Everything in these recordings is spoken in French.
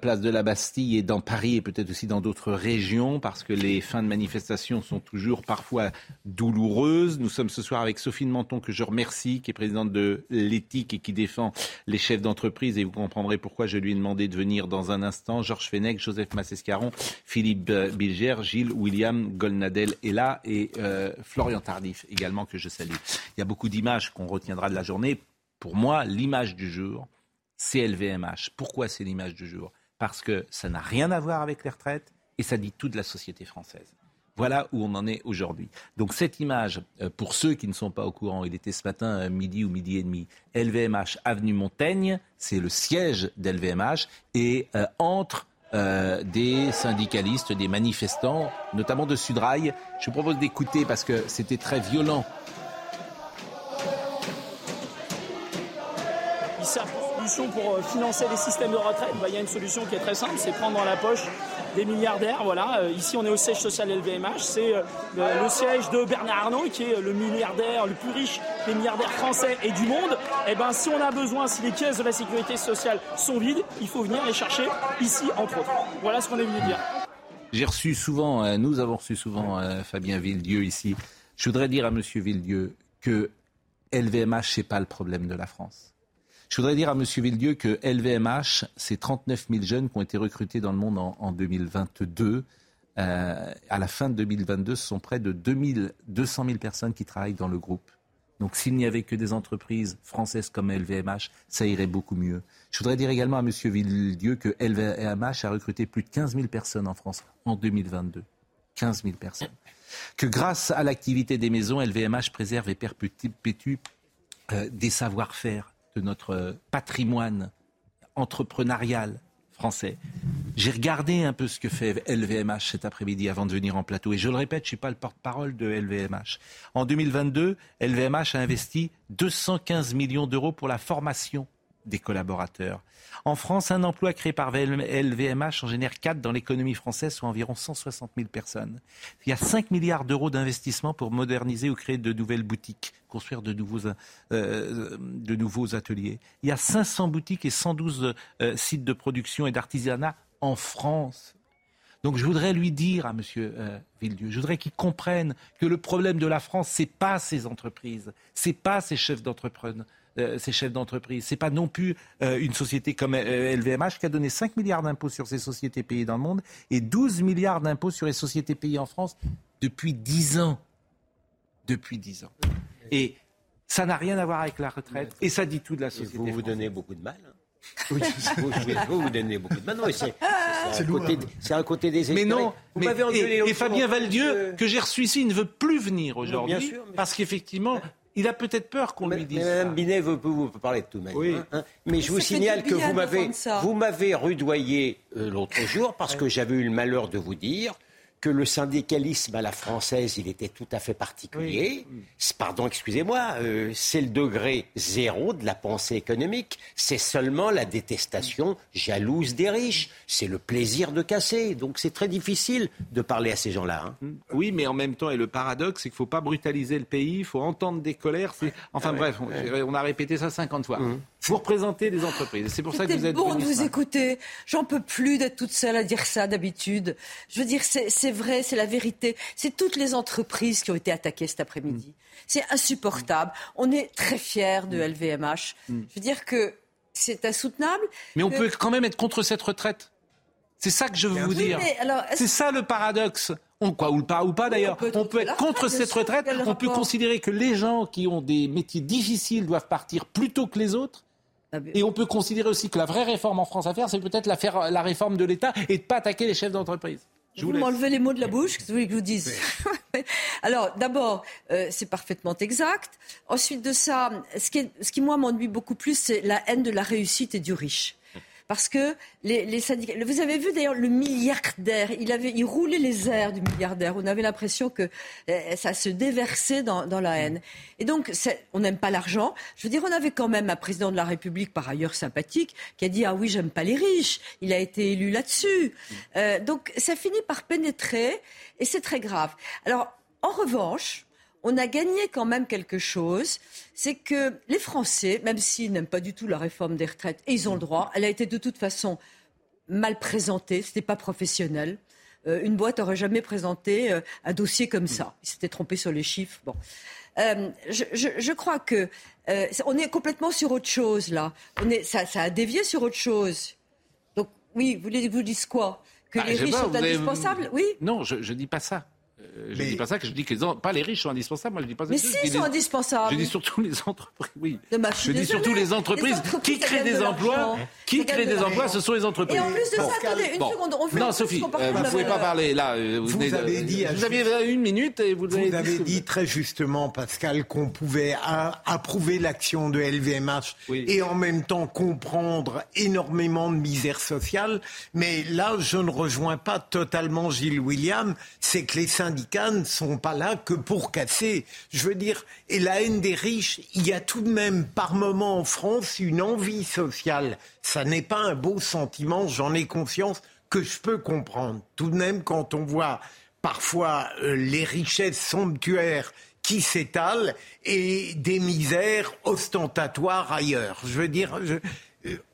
Place de la Bastille et dans Paris et peut-être aussi dans d'autres régions parce que les fins de manifestation sont toujours parfois douloureuses. Nous sommes ce soir avec Sophie de Menton que je remercie, qui est présidente de l'éthique et qui défend les chefs d'entreprise et vous comprendrez pourquoi je lui ai demandé de venir dans un instant. Georges Fenech, Joseph Massescaron, Philippe Bilger, Gilles William Golnadel est là et euh, Florian Tardif également que je salue. Il y a beaucoup d'images qu'on retiendra de la journée. Pour moi, l'image du jour, c'est LVMH. Pourquoi c'est l'image du jour? Parce que ça n'a rien à voir avec les retraites et ça dit tout de la société française. Voilà où on en est aujourd'hui. Donc cette image, euh, pour ceux qui ne sont pas au courant, il était ce matin euh, midi ou midi et demi, LVMH avenue Montaigne, c'est le siège d'LVMH, et euh, entre des syndicalistes, des manifestants, notamment de Sudrail. Je vous propose d'écouter parce que c'était très violent. Ils une pour euh, financer les systèmes de retraite. Bah, Il y a une solution qui est très simple, c'est prendre dans la poche des milliardaires. Voilà. Euh, Ici, on est au siège social LVMH. C'est euh, le, siège de Bernard Arnault, qui est le milliardaire le plus riche des milliardaires français et du monde. Et ben, si on a besoin, si les caisses de la sécurité sociale sont vides, il faut venir les chercher ici, entre autres. Voilà ce qu'on est venu dire. J'ai reçu souvent, nous avons reçu souvent Fabien Villedieu ici. Je voudrais dire à M. Villedieu que LVMH, c'est pas le problème de la France. Je voudrais dire à M. Villedieu que LVMH, c'est 39 000 jeunes qui ont été recrutés dans le monde en, en 2022. Euh, à la fin de 2022, ce sont près de 2000, 200 000 personnes qui travaillent dans le groupe. Donc s'il n'y avait que des entreprises françaises comme LVMH, ça irait beaucoup mieux. Je voudrais dire également à M. Villedieu que LVMH a recruté plus de 15 000 personnes en France en 2022. 15 000 personnes. Que grâce à l'activité des maisons, LVMH préserve et perpétue euh, des savoir-faire de notre patrimoine entrepreneurial français. J'ai regardé un peu ce que fait LVMH cet après-midi avant de venir en plateau. Et je le répète, je ne suis pas le porte-parole de LVMH. En 2022, LVMH a investi 215 millions d'euros pour la formation des collaborateurs. En France, un emploi créé par LVMH en génère 4 dans l'économie française, soit environ 160 000 personnes. Il y a 5 milliards d'euros d'investissement pour moderniser ou créer de nouvelles boutiques, construire de nouveaux, euh, ateliers. Il y a 500 boutiques et 112 euh, sites de production et d'artisanat en France. Donc je voudrais lui dire à M. Euh, Villedieu, je voudrais qu'il comprenne que le problème de la France, c'est pas ces entreprises, c'est pas ces chefs d'entreprise, euh, ces chefs d'entreprise. C'est pas non plus euh, une société comme euh, LVMH qui a donné 5 milliards d'impôts sur ces sociétés payées dans le monde et 12 milliards d'impôts sur les sociétés payées en France depuis 10 ans. Depuis 10 ans. Et ça n'a rien à voir avec la retraite et ça dit tout de la Et société. vous vous française. donnez beaucoup de mal. hein. vous, vous, vous donnez beaucoup de mal. C'est c'est un, côté- c'est un côté des Mais non, Vous mais- et, et. Fabien Valdieu, Euh, que j'ai reçu ici, il ne veut plus venir aujourd'hui. bien sûr, mais- Parce qu'effectivement, il a peut-être peur qu'on lui dise. Mme ça. Binet veut, peut vous parler de tout même. Oui. Mais je vous signale que vous m'avez, vous m'avez rudoyé euh, l'autre jour parce que j'avais eu le malheur de vous dire que le syndicalisme à la française, il était tout à fait particulier. C'est- Pardon, excusez-moi, euh, c'est le degré zéro de la pensée économique. C'est seulement la détestation jalouse des riches. C'est le plaisir de casser. Donc c'est très difficile de parler à ces gens-là. hein. Oui, mais en même temps, et le paradoxe, c'est qu'il ne faut pas brutaliser le pays, il faut entendre des colères. Enfin bref, on, on a répété ça 50 fois. Vous représentez des entreprises. C'est pour ça que vous êtes bon de vous écouter. J'en peux plus d'être toute seule à dire ça d'habitude. Je veux dire, c'est vrai, c'est la vérité. C'est toutes les entreprises qui ont été attaquées cet après-midi. C'est insupportable. On est très fiers de LVMH. Je veux dire que c'est insoutenable. Mais on que- peut quand même être contre cette retraite. C'est ça que je veux vous Oui, dire. C'est ça le paradoxe. On, quoi, ou pas, ou pas d'ailleurs. on peut être on contre peut la être contre retraite, bien cette retraite. On peut considérer que les gens qui ont des métiers difficiles doivent partir plus tôt que les autres. Et on peut considérer aussi que la vraie réforme en France à faire, c'est peut-être la, faire- la réforme de l'État et de pas attaquer les chefs d'entreprise. Je Vous m'enlevez les mots de la bouche, que vous voulez que je vous dise Alors, d'abord, euh, c'est parfaitement exact. Ensuite de ça, ce qui, ce qui moi, m'ennuie beaucoup plus, c'est la haine de la réussite et du riche. Parce que les, syndicats. Vous avez vu d'ailleurs le milliardaire, il, avait, il roulait les airs du milliardaire. On avait l'impression que euh, ça se déversait dans, la haine. Et donc, on n'aime pas l'argent. Je veux dire, on avait quand même un président de la République, par ailleurs sympathique, qui a dit Ah oui, j'aime pas les riches. Il a été élu là-dessus. Euh, donc, ça finit par pénétrer et c'est très grave. Alors, en revanche, on a gagné quand même quelque chose, c'est que les Français, même s'ils n'aiment pas du tout la réforme des retraites, et ils ont le droit, elle a été de toute façon mal présentée, ce n'était pas professionnel. Euh, une boîte n'aurait jamais présenté euh, un dossier comme ça. Ils s'étaient trompés sur les chiffres. Bon. Euh, je, crois que on est complètement sur autre chose là. On est, ça, a dévié sur autre chose. Donc oui, vous voulez vous dites quoi? Que bah, les riches sont indispensables? Oui. Non, je ne dis pas ça. Euh, je ne dis pas ça, que je dis que les, pas les riches sont indispensables. Moi, je dis pas ça. Mais si, ils sont indispensables. Je dis surtout les entreprises. Oui. je, dis surtout les entreprises, qui créent des emplois. Qui créent des emplois, ce sont les entreprises. Et en plus de ça, attendez, une seconde. On non, Sophie, euh, vous ne pouvez pas parler là. Euh, vous, avez dit. Vous aviez une minute et vous, vous avez dit très justement, Pascal, qu'on pouvait approuver l'action de LVMH et en même temps comprendre énormément de misère sociale. Mais là, je ne rejoins pas totalement Gilles William. C'est que les syndicats ne sont pas là que pour casser. Je veux dire, et la haine des riches, il y a tout de même par moment en France une envie sociale. Ça n'est pas un beau sentiment, j'en ai conscience, que je peux comprendre. Tout de même, quand on voit parfois euh, les richesses somptuaires qui s'étalent et des misères ostentatoires ailleurs. Je veux dire, je,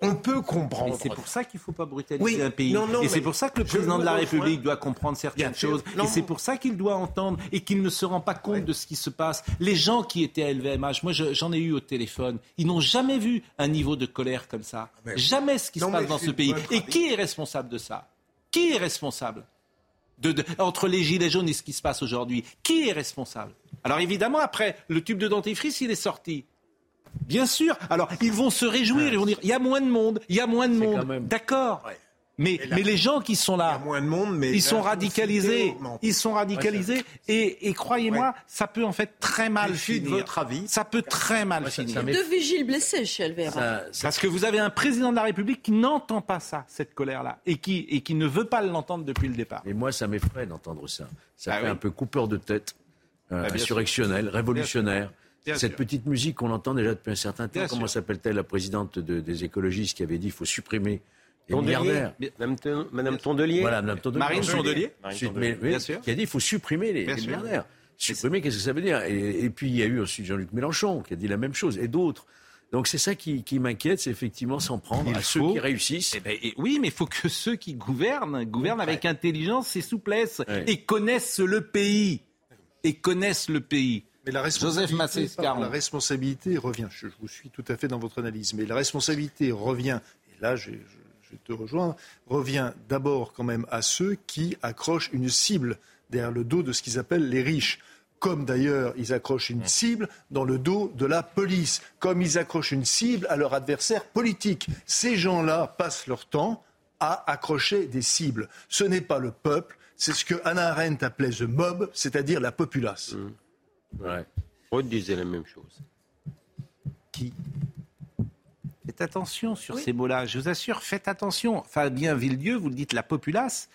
on peut comprendre. C'est pour ça qu'il ne faut pas brutaliser un pays. et c'est pour ça que le président de la République doit comprendre certaines choses. et c'est pour ça qu'il doit entendre et qu'il ne se rend pas compte de ce qui se passe. Les gens qui étaient à LVMH, moi j'en ai eu au téléphone, ils n'ont jamais vu un niveau de colère comme ça. Ah, jamais ce qui se passe dans ce pays. Et qui est responsable de ça? Qui est responsable entre les gilets jaunes et ce qui se passe aujourd'hui? Qui est responsable? Alors évidemment, après, le tube de dentifrice, il est sorti. Bien sûr. Alors, ils vont se réjouir, ils vont dire, il y a moins de monde, il y a moins de monde. D'accord. Mais, mais les gens qui sont là, moins de monde, mais ils sont radicalisés. Ils sont radicalisés. et, croyez-moi, ça peut en fait très mal finir. votre avis Ça peut très mal finir. Deux vigiles blessés chez. Parce que vous avez un président de la République qui n'entend pas ça, cette colère-là, et qui, et qui ne veut pas l'entendre depuis le départ. Et moi, ça m'effraie d'entendre ça. Ça ah fait un peu coupeur de tête, euh, bah, insurrectionnel, révolutionnaire. Cette petite musique qu'on entend déjà depuis un certain temps, comment s'appelle-t-elle la présidente des écologistes qui avait dit qu'il faut supprimer les milliardaires Madame, Tondelier Voilà, Madame Tondelier. Marine Tondelier, Bien sûr. Qui a dit qu'il faut supprimer les, milliardaires. Supprimer, qu'est-ce que ça veut dire? Et, puis il y a eu aussi Jean-Luc Mélenchon qui a dit la même chose, et d'autres. Donc c'est ça qui, m'inquiète, c'est effectivement s'en prendre à ceux qui réussissent. Eh ben, oui, mais il faut que ceux qui gouvernent gouvernent avec intelligence et souplesse et connaissent le pays. Et connaissent le pays. Mais la responsabilité, la responsabilité revient, je, vous suis tout à fait dans votre analyse, mais la responsabilité revient, et là je, te rejoins, revient d'abord quand même à ceux qui accrochent une cible derrière le dos de ce qu'ils appellent les riches comme d'ailleurs ils accrochent une cible dans le dos de la police, comme ils accrochent une cible à leur adversaire politique. Ces gens-là passent leur temps à accrocher des cibles. Ce n'est pas le peuple, c'est ce que Hannah Arendt appelait the mob, c'est-à-dire la populace. Mmh. Ouais. Freud disait la même chose. Qui Faites attention sur ces mots-là. Je vous assure, faites attention. Fabien Villedieu, vous le dites, la populace.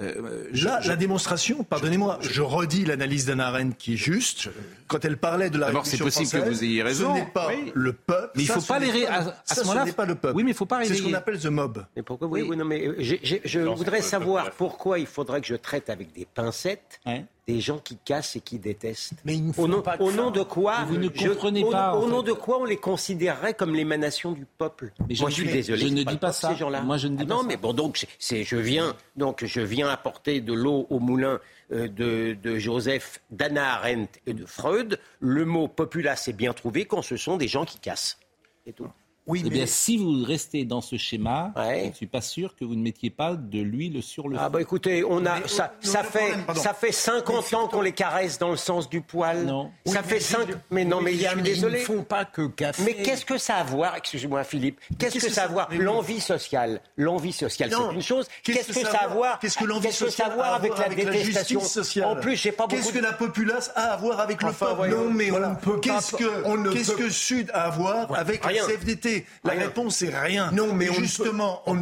Euh, Là, la démonstration, pardonnez-moi, je, redis l'analyse d'Anna Arendt qui est juste. Quand elle parlait de la Révolution c'est possible que vous ayez raison. Ce n'est pas le peuple. Mais il ne faut pas les à, à ce moment-là. Ce n'est pas le peuple. Oui, mais il faut pas C'est ce qu'on appelle the mob. Mais pourquoi oui. oui, non, mais euh, je voudrais savoir pourquoi il faudrait que je traite avec des pincettes des gens qui cassent et qui détestent. Mais il au, nom, au nom de quoi Vous ne comprenez pas. Au, nom de quoi on les considérerait comme l'émanation du peuple? Mais je, Moi, je suis désolé. Je ne dis pas ça. Moi, je ne dis ah non, mais bon, donc je viens, donc je viens apporter de l'eau au moulin euh, de, de, Joseph, d'Anna Arendt et de Freud. Le mot populace est bien trouvé quand ce sont des gens qui cassent. C'est tout. Oui, eh bien, si vous restez dans ce schéma, je ne suis pas sûr que vous ne mettiez pas de l'huile sur le Ah bah écoutez, on a ça, ça fait ça fait 50 ans qu'on les caresse dans le sens du poil. Non. Ça fait 5 mais non mais je suis désolé. Ils ne font pas que casser. Mais qu'est-ce que ça a à voir Excusez-moi Philippe. Qu'est-ce que, ça a à voir L'envie sociale, l'envie sociale, c'est une chose. Qu'est-ce que ça a à voir Qu'est-ce que l'envie sociale a à voir avec la détestation sociale En plus, j'ai pas beaucoup Qu'est-ce que la populace a à voir avec le peuple? Non mais on peut Qu'est-ce que qu'est-ce que Sud a à voir avec la CFDT? La réponse c'est rien. Non, mais justement, en,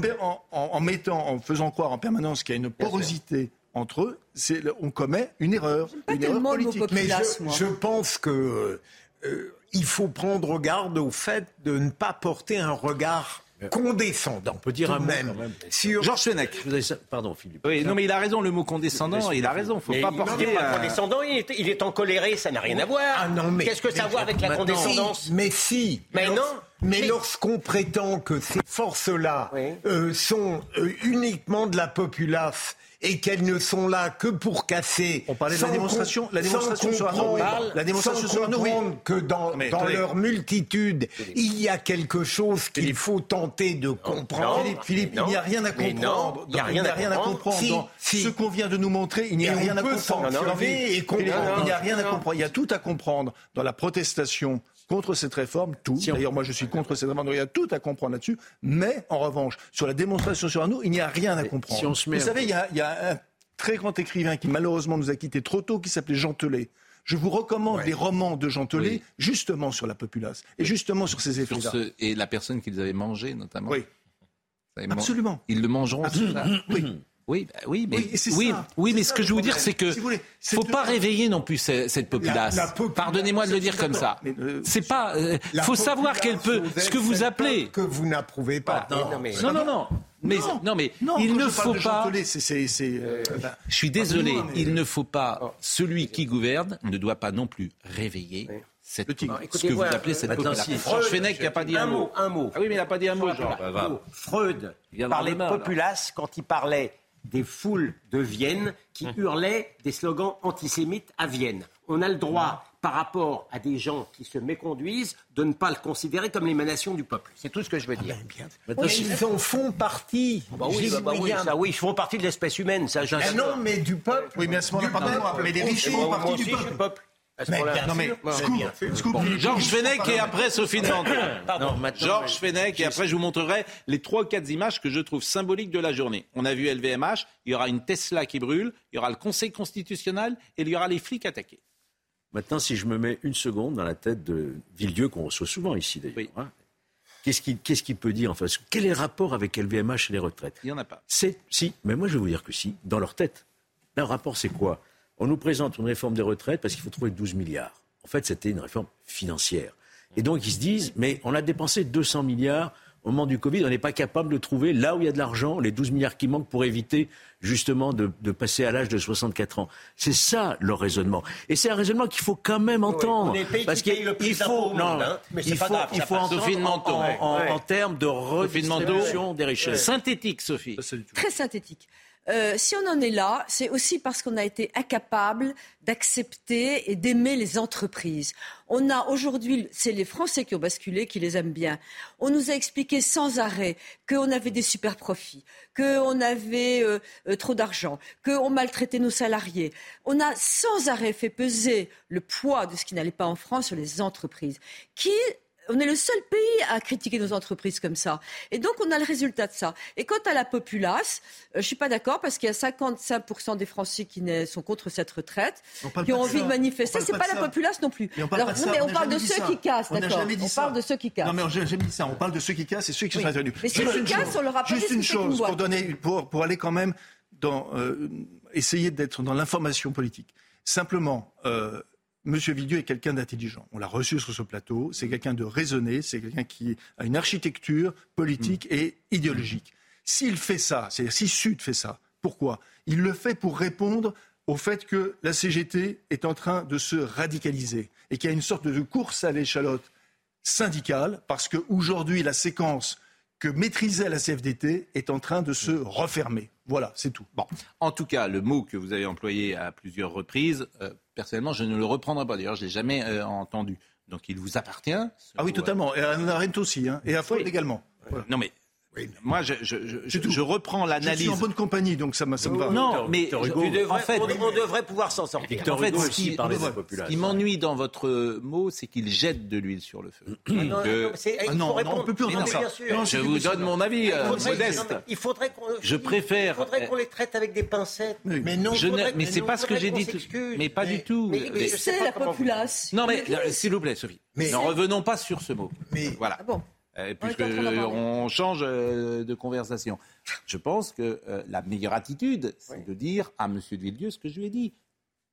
en, mettant, en faisant croire en permanence qu'il y a une porosité entre eux, on commet une erreur, une erreur politique. Mais je, pense que euh, il faut prendre garde au fait de ne pas porter un regard condescendant. On peut dire un même. Sur... Georges Fenech. Pardon, Philippe. Oui, non, mais il a raison, le mot condescendant, il a raison. Faut pas porter. Il pas condescendant, il est, il est en coléré, ça n'a rien à voir. Ah non, mais. Qu'est-ce que ça a à voir avec la condescendance? Mais si. Mais non. Mais, lorsqu'on prétend que ces forces-là euh, sont euh, uniquement de la populace et qu'elles ne sont là que pour casser. On parlait de la démonstration, la démonstration sur Arnaud. La démonstration sur Arnaud. que dans, dans leur multitude, il y a quelque chose qu'il faut tenter de comprendre. Philippe, il n'y a rien à comprendre. il n'y a rien, à comprendre. ce qu'on vient de nous montrer, il n'y a rien à comprendre. Il n'y a rien à comprendre. Il y a tout à comprendre dans la protestation contre cette réforme, tout. D'ailleurs, moi, je suis contre cette réforme, il y a tout à comprendre là-dessus. Mais, en revanche, sur la démonstration sur nous, il n'y a rien à comprendre. Vous savez, il y, a, un très grand écrivain qui, malheureusement, nous a quittés trop tôt, qui s'appelait Jean Telet. Je vous recommande les romans de Jean Telet, justement sur la populace, et justement sur ces effets-là. Et la personne qu'ils avaient mangé, notamment. Oui. Absolument. Ils le mangeront. Absolument. Oui. Oui, bah oui, mais, oui, oui, mais ce que je veux dire, c'est que ne faut pas réveiller non plus cette, populace. Pardonnez-moi de le dire comme ça. Euh, c'est pas. Il euh, faut savoir qu'elle peut. Ce que vous appelez. Que vous n'approuvez pas. non, non, non. Mais non, mais il ne faut pas. Euh, bah, je suis désolé. Il ne faut pas. Oh. Celui qui gouverne ne doit pas non plus réveiller. Cette, ce que vous appelez cette population. Freud, Fenech n'a pas dit un, mot. Un mot. Ah oui, mais il n'a pas dit un mot, Freud parlait de populace quand il parlait des foules de Vienne qui hum. hurlaient des slogans antisémites à Vienne. On a le droit, par rapport à des gens qui se méconduisent, de ne pas le considérer comme l'émanation du peuple. C'est tout ce que je veux dire. Ah ben, ils en font partie. Bah oui, bah, bah oui, ça, oui, ils font partie de l'espèce humaine. Ça, ah non, mais du peuple. Oui, mais à ce moment-là, mais les riches font partie du peuple. Non mais Georges Fenech et après Sophie de Georges Fenech et après je vous montrerai les trois quatre images que je trouve symboliques de la journée. On a vu LVMH, il y aura une Tesla qui brûle, il y aura le Conseil constitutionnel et il y aura les flics attaqués. Maintenant, si je me mets une seconde dans la tête de Villedieu, qu'on reçoit souvent ici d'ailleurs, hein, qu'est-ce qu'il peut dire enfin, Quel est le rapport avec LVMH et les retraites? Il n'y en a pas. Si, mais moi je vais vous dire que si, dans leur tête. Le rapport, c'est quoi? On nous présente une réforme des retraites parce qu'il faut trouver 12 milliards. En fait, c'était une réforme financière. Et donc, ils se disent, mais on a dépensé 200 milliards au moment du Covid, on n'est pas capable de trouver là où il y a de l'argent, les 12 milliards qui manquent pour éviter justement de, passer à l'âge de 64 ans. C'est ça leur raisonnement. Et c'est un raisonnement qu'il faut quand même entendre. parce qu'il faut, non, hein, mais il faut, il faut entendre en, en, termes de redistribution des richesses. Synthétique, Sophie. Très synthétique. Euh, si on en est là, c'est aussi parce qu'on a été incapable d'accepter et d'aimer les entreprises. On a aujourd'hui, c'est les Français qui ont basculé, qui les aiment bien. On nous a expliqué sans arrêt qu'on avait des super profits, qu'on avait euh, euh, trop d'argent, qu'on maltraitait nos salariés. On a sans arrêt fait peser le poids de ce qui n'allait pas en France sur les entreprises, qui on est le seul pays à critiquer nos entreprises comme ça. Et donc, on a le résultat de ça. Et quant à la populace, euh, je ne suis pas d'accord parce qu'il y a 55% des Français qui sont contre cette retraite, qui ont envie de, manifester. C'est pas, pas la populace non plus. Mais on parle, mais on parle de ceux qui cassent, d'accord On parle de ceux qui cassent. Non, mais j'ai jamais dit ça. On parle de ceux qui cassent et ceux qui sont intervenus. Mais ceux qui cassent, on leur a pas Juste une chose, pour, donner, pour, pour aller quand même dans... Euh, essayer d'être dans l'information politique. Simplement, euh, Monsieur Villedieu est quelqu'un d'intelligent. On l'a reçu sur ce plateau. C'est quelqu'un de raisonné. C'est quelqu'un qui a une architecture politique mm. et idéologique. S'il fait ça, c'est-à-dire si Sud fait ça, pourquoi? Il le fait pour répondre au fait que la CGT est en train de se radicaliser et qu'il y a une sorte de course à l'échalote syndicale parce qu'aujourd'hui, la séquence que maîtrisait la CFDT est en train de se refermer. Voilà, c'est tout. Bon, en tout cas, le mot que vous avez employé à plusieurs reprises, euh, personnellement, je ne le reprendrai pas. D'ailleurs, je ne l'ai jamais euh, entendu. Donc il vous appartient. Ah oui, totalement. Et à Arendt aussi, hein. et à Freud également. Non mais moi, je, je, je, je reprends l'analyse. Je suis en bonne compagnie, donc ça, ça me va. Non, mais en fait, on, devrait pouvoir s'en sortir. Victor en fait, ce qui, ce qui m'ennuie dans votre mot, c'est qu'il jette de l'huile sur le feu. Ah non, ah non, non, on peut plus entendre ça. Non, je vous donne mon avis, euh, modeste. Il faudrait qu'on. Je préfère. Il faudrait qu'on les traite avec des pincettes. Mais non, mais c'est pas ce que j'ai dit. Mais pas du tout. C'est la populace. Non, mais s'il vous plaît, Sophie. Ne revenons pas sur ce mot. Voilà. Euh, puisque on change euh, de conversation. Je pense que euh, la meilleure attitude, c'est de dire à M. de Villedieu ce que je lui ai dit.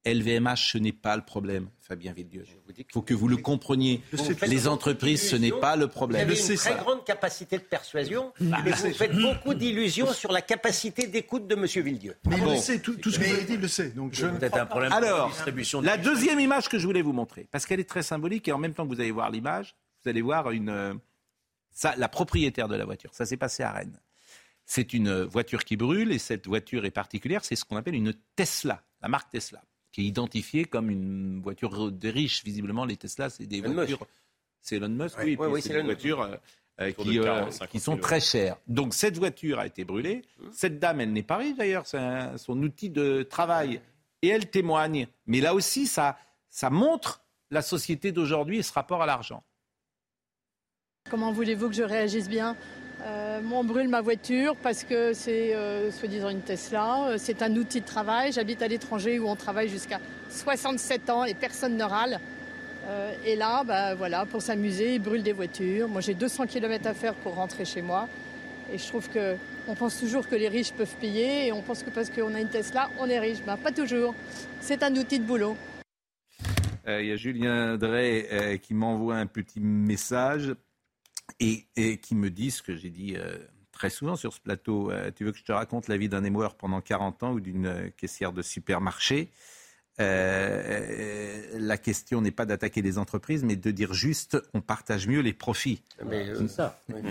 LVMH, ce n'est pas le problème, Fabien Villedieu. Il faut que vous le compreniez. Les entreprises, ce n'est pas le problème. Vous avez une très grande capacité de persuasion, bah, mais vous faites beaucoup d'illusions sur la capacité d'écoute de M. Villedieu. Mais il le sait, tout, ce que vous avez dit, il le sait. Donc je peut-être un problème Alors, de la deuxième image que je voulais vous montrer, parce qu'elle est très symbolique, et en même temps que vous allez voir l'image, vous allez voir une ça, la propriétaire de la voiture, ça s'est passé à Rennes. C'est une voiture qui brûle et cette voiture est particulière, c'est ce qu'on appelle une Tesla, la marque Tesla, qui est identifiée comme une voiture de riches. Visiblement, les Tesla, c'est des voitures. C'est Elon Musk, oui. c'est des voitures euh, euh, qui, euh, qui, sont très chères. Donc cette voiture a été brûlée. Hum. Cette dame, elle n'est pas riche d'ailleurs, c'est son outil de travail. Et elle témoigne. Mais là aussi, ça, ça montre la société d'aujourd'hui et ce rapport à l'argent. Comment voulez-vous que je réagisse bien? Euh, on brûle ma voiture parce que c'est euh, soi-disant une Tesla. Euh, c'est un outil de travail. J'habite à l'étranger où on travaille jusqu'à 67 ans et personne ne râle. et là, bah, voilà, pour s'amuser, ils brûlent des voitures. Moi, j'ai 200 km à faire pour rentrer chez moi. Et je trouve qu'on pense toujours que les riches peuvent payer et on pense que parce qu'on a une Tesla, on est riche. Ben, pas toujours. C'est un outil de boulot. Il y a Julien Drey qui m'envoie un petit message et, qui me disent ce que j'ai dit euh, très souvent sur ce plateau. Euh, tu veux que je te raconte la vie d'un émoueur pendant 40 ans ou d'une euh, caissière de supermarché? La question n'est pas d'attaquer les entreprises, mais de dire juste on partage mieux les profits. Mais c'est ça. Mais, non,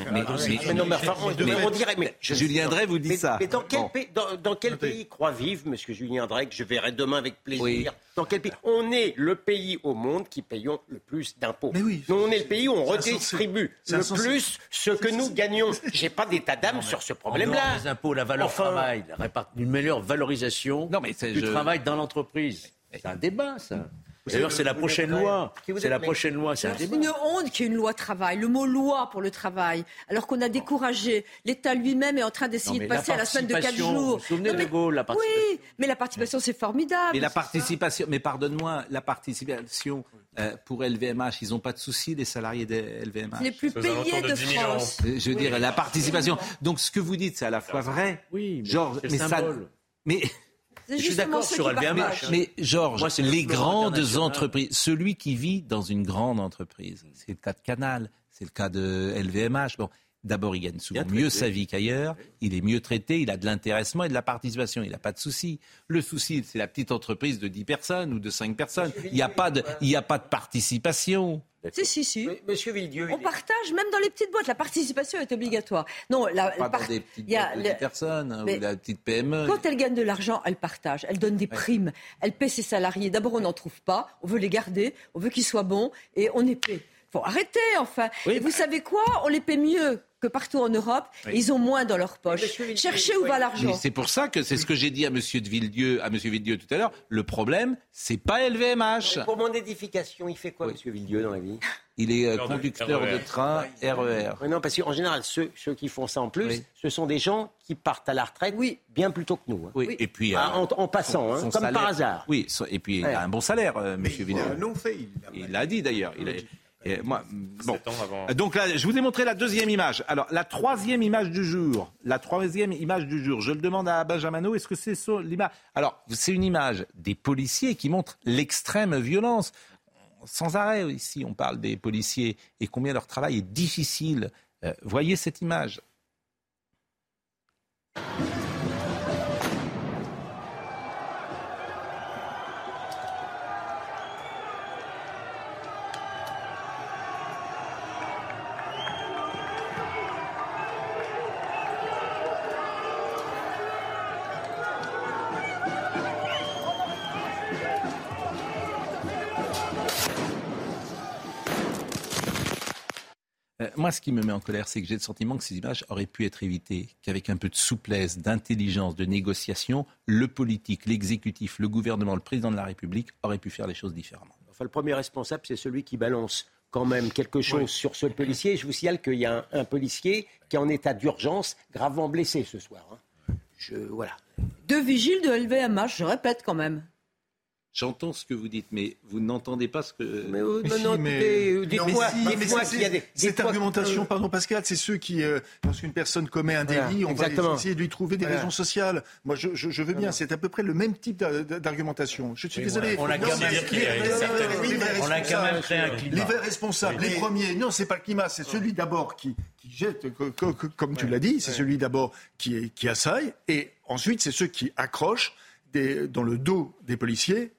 mais, on. Mais Julien Drey vous dit ça. Mais dans quel, pays, dans, quel pays croit vivre, Monsieur Julien Drey, que je verrai demain avec plaisir? Dans quel pays? On est le pays au monde qui payons le plus d'impôts. Oui, on est le pays où on redistribue le plus ce que nous gagnons. J'ai pas d'état d'âme sur ce problème-là. Les impôts, la valeur travail, une meilleure valorisation du travail dans l'entreprise. C'est un débat, ça. D'ailleurs, c'est la prochaine loi. C'est la prochaine loi. C'est une honte qu'il y ait une loi travail. Le mot loi pour le travail. Alors qu'on a découragé. L'État lui-même est en train d'essayer de passer à la semaine de 4 jours. Vous vous souvenez de Gaulle, la participation Oui, mais la participation, c'est formidable. Mais la participation, mais pardonne-moi, la participation euh, pour LVMH, ils n'ont pas de soucis, les salariés de LVMH. Les plus payés de, France. Je veux dire, la participation. Donc ce que vous dites, c'est à la fois vrai. Oui, mais Genre, mais ça. Mais je suis d'accord sur LVMH. Mais, Georges, les grandes entreprises, celui qui vit dans une grande entreprise, c'est le cas de Canal, c'est le cas de LVMH. Bon, D'abord, il gagne souvent mieux sa vie qu'ailleurs, il est mieux traité, il a de l'intéressement et de la participation, il n'a pas de souci. Le souci, c'est la petite entreprise de 10 personnes ou de 5 personnes. Il n'y a, pas de, il a pas de participation. Si, si, si. Monsieur Villedieu. On partage, même dans les petites boîtes. La participation est obligatoire. Non, la, pas dans des petites boîtes de personnes hein, ou la petite PME. Quand elle gagne de l'argent, elle partage. Elle donne des primes. Elle paie ses salariés. D'abord, on n'en trouve pas. On veut les garder. On veut qu'ils soient bons. Et on est paie. Faut arrêter, enfin. et vous savez quoi? On les paie mieux que partout en Europe. Ils ont moins dans leur poche. Cherchez où va l'argent. C'est pour ça que c'est ce que j'ai dit à Monsieur de Villedieu, à Monsieur Villedieu tout à l'heure. Le problème, c'est pas LVMH. Pour mon édification, il fait quoi, Monsieur Villedieu, dans la vie? Il est euh, conducteur de train RER. E non, parce qu'en général, ceux, ceux, qui font ça en plus, ce sont des gens qui partent à la retraite oui. bien plus tôt que nous. Hein. Oui. Et puis, ah, euh, en, passant, hein, comme par hasard. Oui, et puis il a un bon salaire, euh, Monsieur Villedieu. Il l'a dit d'ailleurs. Moi, bon. Donc là, je vous ai montré la deuxième image. Alors, la troisième image du jour. La troisième image du jour. Je le demande à Benjamino, est-ce que c'est l'image? Alors, c'est une image des policiers qui montre l'extrême violence. Sans arrêt, ici, on parle des policiers et combien leur travail est difficile. Euh, voyez cette image. Moi, ce qui me met en colère, c'est que j'ai le sentiment que ces images auraient pu être évitées, qu'avec un peu de souplesse, d'intelligence, de négociation, le politique, l'exécutif, le gouvernement, le président de la République auraient pu faire les choses différemment. Enfin, le premier responsable, c'est celui qui balance quand même quelque chose sur ce policier. Je vous signale qu'il y a un, policier qui est en état d'urgence, gravement blessé ce soir. Hein. Je, voilà. Deux vigiles de LVMH, je répète quand même. J'entends ce que vous dites, mais vous n'entendez pas ce que. Mais, euh, non, non, mais, dites-moi qu'il y a des. Cette argumentation, pardon Pascal, c'est ceux qui, euh, lorsqu'une personne commet un délit, on va essayer de lui trouver des raisons sociales. Moi, je, je, veux bien, c'est à peu près le même type d'argumentation. Je suis désolé. On a quand même créé un climat. Les vrais responsables, les premiers, non, c'est pas le climat, c'est celui d'abord qui, qui jette, comme tu l'as dit, c'est celui d'abord qui, qui assaille, et ensuite, c'est ceux qui accrochent des, dans le dos des policiers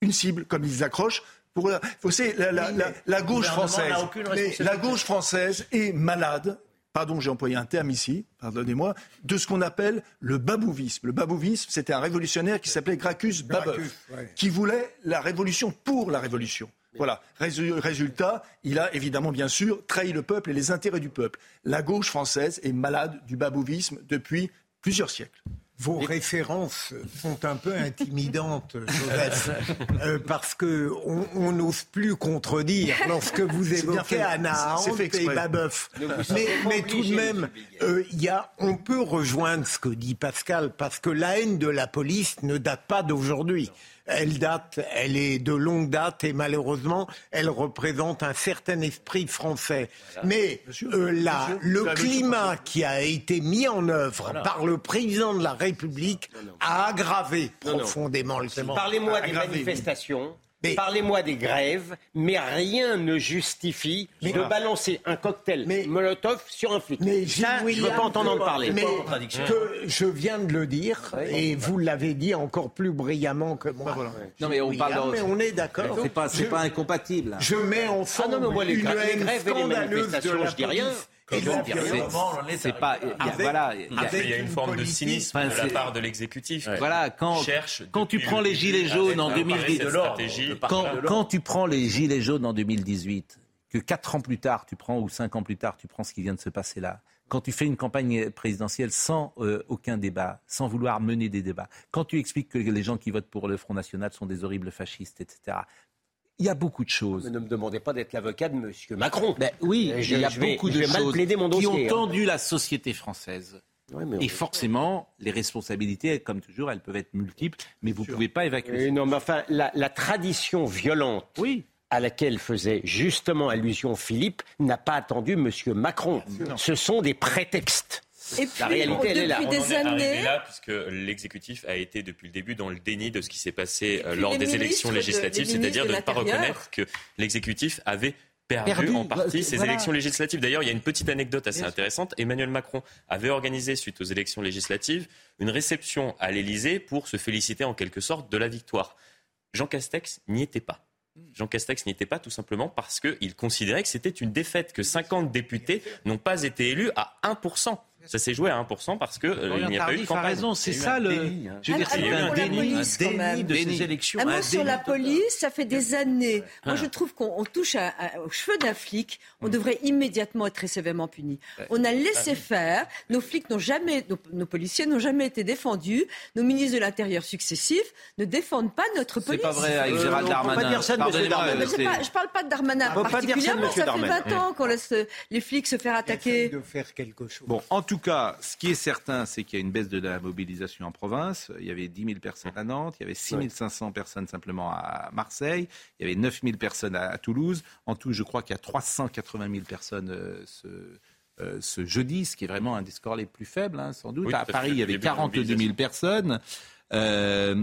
une cible, comme ils accrochent. Pour, vous savez, la, la, la, gauche française, la gauche française est malade pardon, j'ai employé un terme ici, pardonnez-moi, de ce qu'on appelle le babouvisme. Le babouvisme, c'était un révolutionnaire qui s'appelait Gracchus Babeuf, qui voulait la révolution pour la révolution. Voilà. Résultat, il a évidemment, bien sûr, trahi le peuple et les intérêts du peuple. La gauche française est malade du babouvisme depuis plusieurs siècles. Vos références sont un peu intimidantes, Joseph, euh, parce que on n'ose plus contredire lorsque vous évoquez Anna Arendt et Babeuf. Mais, mais tout de même, euh, y a, on peut rejoindre ce que dit Pascal, parce que la haine de la police ne date pas d'aujourd'hui elle date, elle est de longue date et malheureusement, elle représente un certain esprit français. Mais euh, le climat qui a été mis en œuvre par le président de la République a aggravé profondément le climat. Parlez-moi des manifestations Parlez-moi des grèves, mais rien ne justifie de balancer un cocktail Molotov sur un flic. Mais Ça, je ne veux pas entendre en parler. Mais que je viens de le dire, et vous l'avez dit encore plus brillamment que moi. Non, mais on parle. Mais on est d'accord. C'est pas, pas incompatible. Je mets en ah non, mais moi, les, grèves et les manifestations, je dis rien. C'est pas. voilà, il y a une forme de cynisme de la part de l'exécutif. Voilà, quand, quand tu prends les gilets jaunes en 2018, quand, quand tu prends les gilets jaunes en 2018, que quatre ans plus tard, tu prends ou cinq ans plus tard, tu prends ce qui vient de se passer là. Quand tu fais une campagne présidentielle sans euh, aucun débat, sans vouloir mener des débats, quand tu expliques que les gens qui votent pour le Front National sont des horribles fascistes, etc il y a beaucoup de choses. Mais ne me demandez pas d'être l'avocat de M. Macron. Ben oui, il y a beaucoup de choses qui ont hein. tendu la société française. et forcément, les responsabilités, comme toujours, elles peuvent être multiples, mais vous ne pouvez pas évacuer. non, mais enfin, la, tradition violente oui. à laquelle faisait justement allusion Philippe n'a pas attendu M. Macron. Ce sont des prétextes. Et puis, la réalité, elle est là. des années. là, puisque l'exécutif a été depuis le début dans le déni de ce qui s'est passé euh, lors des élections législatives, c'est-à-dire de ne pas reconnaître que l'exécutif avait perdu, en partie ces élections législatives. D'ailleurs, il y a une petite anecdote assez intéressante. Emmanuel Macron avait organisé, suite aux élections législatives, une réception à l'Élysée pour se féliciter en quelque sorte de la victoire. Jean Castex n'y était pas. Jean Castex n'y était pas tout simplement parce qu'il considérait que c'était une défaite, que 50 députés n'ont pas été élus à 1%. Ça s'est joué à 1% parce qu'il euh, n'y a pas eu de campagne. raison, c'est ça le. Hein. Je veux dire, c'est un déni, de ces élections. Un mot sur la police, ça fait des années. Moi, je trouve qu'on touche aux cheveux d'un flic. On mm. devrait immédiatement être très sévèrement puni. On a laissé faire. Nos flics n'ont jamais, nos, policiers n'ont jamais été défendus. Nos ministres de l'Intérieur successifs ne défendent pas notre police. C'est pas vrai avec Gérald Darmanin. Pas dire ça de. Darmanin. Je parle pas de Darmanin particulièrement. Ça fait 20 ans qu'on laisse les flics se faire attaquer. De faire quelque chose. Bon, en tout cas, ce qui est certain, c'est qu'il y a une baisse de la mobilisation en province. Il y avait 10 000 personnes à Nantes, il y avait 6 500 personnes simplement à Marseille, il y avait 9 000 personnes à, Toulouse. En tout, je crois qu'il y a 380 000 personnes euh, euh, ce, jeudi, ce qui est vraiment un des scores les plus faibles, hein, sans doute. à Paris, il y avait 42 000 personnes. Euh,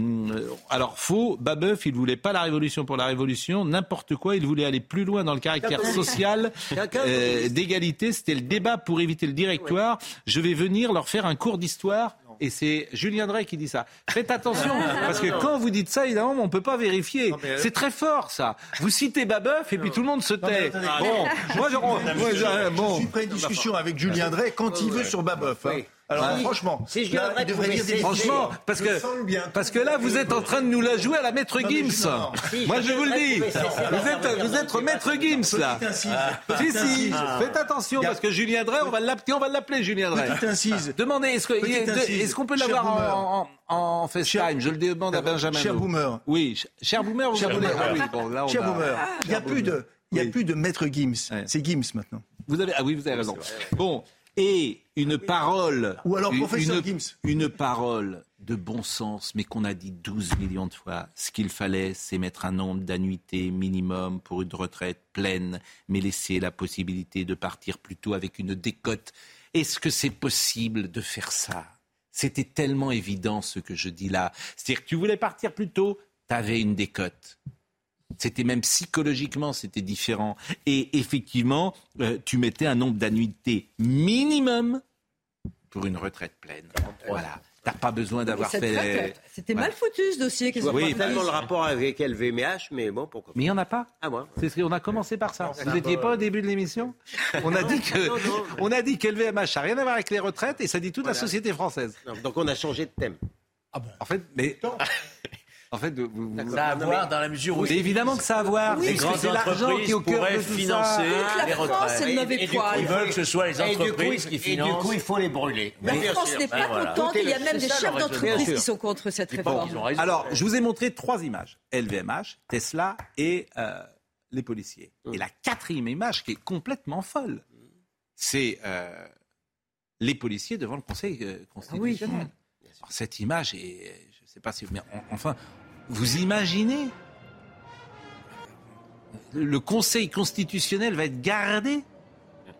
alors faux, Babeuf, il voulait pas la révolution pour la révolution, n'importe quoi, il voulait aller plus loin dans le caractère social euh, d'égalité. C'était le débat pour éviter le directoire. Je vais venir leur faire un cours d'histoire. Et c'est Julien Drey qui dit ça. Faites attention, parce que quand vous dites ça, évidemment, on ne peut pas vérifier. C'est très fort, ça. Vous citez Babeuf et puis tout le monde se tait. Bon, moi, je, suis prêt à une discussion avec Julien Drey quand il veut sur Babeuf. Hein. Alors franchement, si je là, devrait dire des franchement, parce que parce que là vous êtes en train de nous la jouer à la maître Gims. Moi je vous le dis, vous êtes vous êtes maître Gims là. Ah. Si si, faites attention parce que Julien Drey, on va l'appeler, on va l'appeler Julien Drey. Demandez, est-ce est-ce qu'on peut l'avoir en, en, FaceTime? Je le demande à Benjamin. Cher Boomer. Oui, cher Boomer. Cher Boomer. Ah oui, bon, là, cher Boomer. Il n'y a plus de il n'y a plus de maître Gims. C'est Gims maintenant. Vous avez, ah oui, vous avez raison. Bon, et une parole. Ou alors professeur une, Gims. Une parole de bon sens, mais qu'on a dit 12 millions de fois. Ce qu'il fallait, c'est mettre un nombre d'annuités minimum pour une retraite pleine, mais laisser la possibilité de partir plutôt avec une décote. Est-ce que c'est possible de faire ça? C'était tellement évident ce que je dis là. C'est-à-dire que tu voulais partir plus tôt, tu avais une décote. C'était même psychologiquement, c'était différent. Et effectivement, euh, tu mettais un nombre d'annuités minimum pour une retraite pleine. Voilà. T'as pas besoin d'avoir fait. C'était mal foutu ce dossier. Vois oui, pas tellement le rapport avec LVMH, mais bon, pourquoi Mais il n'y en a pas. Ah moi. C'est on a commencé par ça. Vous n'étiez pas au début de l'émission On a dit que, on a dit qu'LVMH n'a rien à voir avec les retraites et ça dit toute la société française. donc on a changé de thème. Ah bon En fait, mais. En fait, vous, ça a à voir dans la mesure où. évidemment que ça a à voir. les grandes entreprises qui est au pourraient financer les retraites. Poil. Ils veulent que ce soit les entreprises qui financent. Et du coup, il faut les brûler. La France n'est pas contente. Il y a même des chefs d'entreprise qui sont contre cette réforme. Alors, je vous ai montré trois images LVMH, Tesla et euh, les policiers. Hum. Et la quatrième image qui est complètement folle, c'est euh, les policiers devant le Conseil euh, ah constitutionnel. cette image est sais pas si mais enfin, vous imaginez le Conseil constitutionnel va être gardé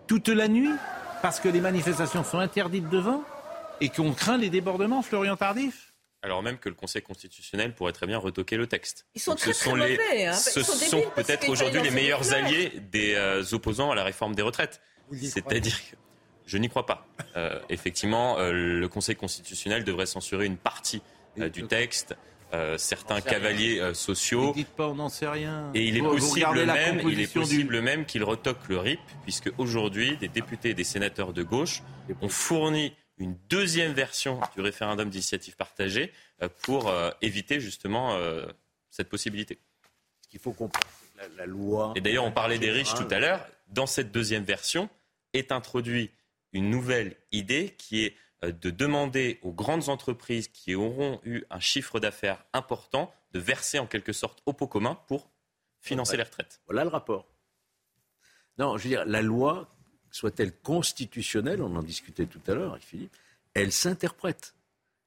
toute la nuit parce que les manifestations sont interdites devant et qu'on craint les débordements, Florian Tardif? Alors même que le Conseil constitutionnel pourrait très bien retoquer le texte. Ils sont très, ce sont, les, hein. ce sont peut-être aujourd'hui les meilleurs alliés des euh, opposants à la réforme des retraites. C'est-à-dire que je n'y crois pas. Euh, effectivement, euh, le Conseil constitutionnel devrait censurer une partie euh, du texte. Euh, certains cavaliers euh, sociaux. dites pas, on n'en sait rien. Et il est possible même, il est possible même qu'il retoque le RIP, puisque aujourd'hui, des députés et des sénateurs de gauche ont fourni une deuxième version du référendum d'initiative partagée pour éviter justement cette possibilité. Ce qu'il faut comprendre, la, la loi. Et d'ailleurs, on parlait des riches tout à l'heure. Dans cette deuxième version est introduite une nouvelle idée qui est euh, de demander aux grandes entreprises qui auront eu un chiffre d'affaires important de verser en quelque sorte au pot commun pour financer les retraites. Voilà le rapport. Non, je veux dire, la loi, soit-elle constitutionnelle, on en discutait tout à l'heure avec Philippe, elle s'interprète.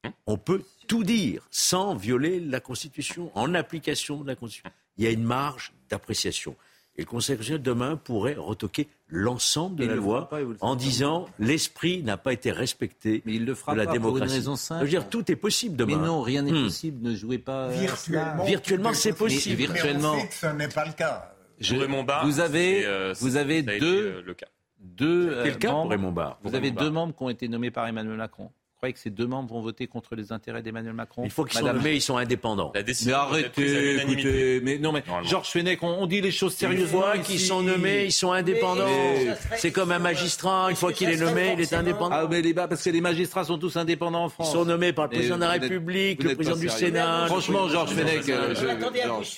Hum. On peut tout dire sans violer la Constitution, en application de la Constitution. Il y a une marge d'appréciation. Et le Conseil constitutionnel demain pourrait retoquer l'ensemble de la loi en disant l'esprit n'a pas été respecté mais il le fera de la pas démocratie. Pour une raison simple. Je veux dire, tout est possible demain. Mais non, rien n'est hmm. possible. Ne jouez pas virtuellement. Virtuellement, c'est possible. Mais, virtuellement, mais on sait que ce n'est pas le cas. Je, Raymond Barre, vous avez, euh, vous avez deux, le cas. deux euh, cas membres, Raymond Barre. Vous avez deux membres qui ont été nommés par Emmanuel Macron croyez que ces deux membres vont voter contre les intérêts d'Emmanuel Macron Il faut qu'ils soient nommés, ils sont indépendants. La décision mais arrêtez, écoutez, mais non, mais Georges Fenech, on, dit les choses sérieusement. Une fois qu'ils sont nommés, ils sont indépendants. C'est comme un magistrat, une fois qu'il est nommé, il est indépendant. Ah, mais les, parce que les magistrats sont tous indépendants en France. Ils sont nommés par le président de la République, le président du Sénat. Franchement, Georges Fenech, euh,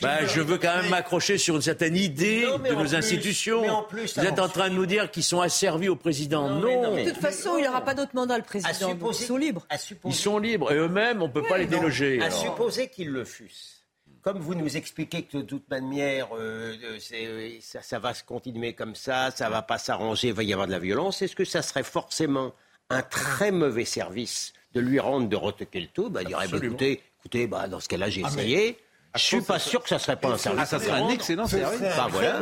bah, je veux quand même m'accrocher sur une certaine idée de nos institutions. Vous êtes en train de nous dire qu'ils sont asservis au président. Non. De toute façon, il n'y aura pas d'autre mandat, le président. Ils sont libres. Ils sont libres et eux-mêmes, on ne peut pas les déloger. À supposer qu'ils le fussent. Comme vous nous expliquez que de toute manière, euh, euh, euh, ça, va se continuer comme ça, ça ne va pas s'arranger, il va y avoir de la violence, est-ce que ça serait forcément un très mauvais service de lui rendre de retoquer le tout? Bah, Il dirait, bah, écoutez, écoutez bah, dans ce cas-là, j'ai ah, essayé. Je suis pas sûr que ça serait pas un service. Ah, ça serait un excellent service. Bah voilà.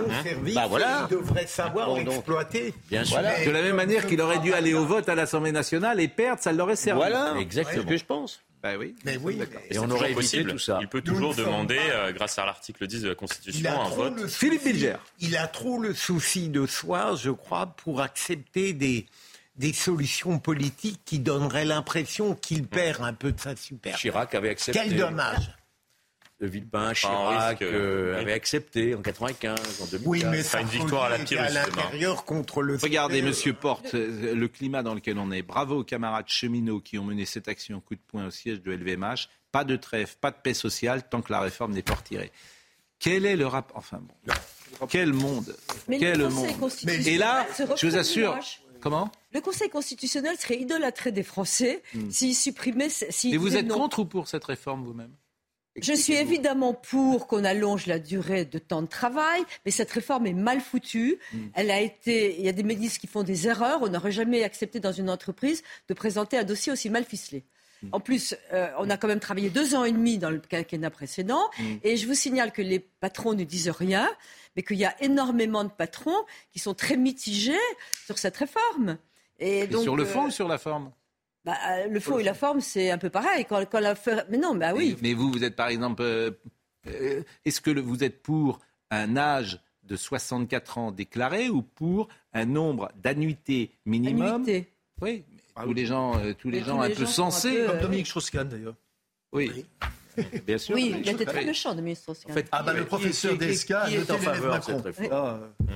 Bah voilà. Il devrait savoir l'exploiter. Bien sûr. De la même manière qu'il aurait dû aller au vote à l'Assemblée nationale et perdre, ça l'aurait servi. Voilà. Exactement. ce que je pense. Bah oui. Mais oui. Et on aurait évité tout ça. Il peut toujours demander, euh, grâce à l'article 10 de la Constitution, un vote. Philippe Bilger. Il a trop le souci de soi, je crois, pour accepter des des solutions politiques qui donneraient l'impression qu'il perd un peu de sa superbe. Chirac avait accepté. Quel dommage. De Villepin, Chirac euh, avait accepté en 95, en 2015. Oui, mais ça une victoire à la Pyrrhus. à l'intérieur contre le. Regardez, Monsieur Porte, euh, le climat dans lequel on est. Bravo aux camarades cheminots qui ont mené cette action coup de poing au siège de LVMH. Pas de trêve, pas de paix sociale tant que la réforme n'est pas retirée. Quel est le rapport Enfin bon. Quel monde Quel monde Et là, je vous assure. Comment? Le Conseil constitutionnel serait idolâtré des Français hmm. s'il supprimait. Et vous êtes contre ou pour cette réforme vous-même? Je suis évidemment pour qu'on allonge la durée de temps de travail, mais cette réforme est mal foutue. Hmm. Elle a été, il y a des ministres qui font des erreurs. On n'aurait jamais accepté dans une entreprise de présenter un dossier aussi mal ficelé. Hmm. En plus, euh, on a quand même travaillé deux ans et demi dans le quinquennat précédent, et je vous signale que les patrons ne disent rien mais qu'il y a énormément de patrons qui sont très mitigés sur cette réforme. Et, donc, sur le fond euh, ou sur la forme? Bah, euh, le fond et la forme, c'est un peu pareil. Quand, la... Mais non, bah oui. Mais, vous, vous êtes par exemple. Euh, est-ce que vous êtes pour un âge de 64 ans déclaré ou pour un nombre d'annuités minimum Annuité. Oui, tous les gens, tous les gens un peu sensés. Comme Dominique Strauss-Kahn d'ailleurs. oui. Bien sûr. Oui, il était très méchant, de ministre En fait, ah bah, le professeur Desca est en faveur de cette réforme. Ah,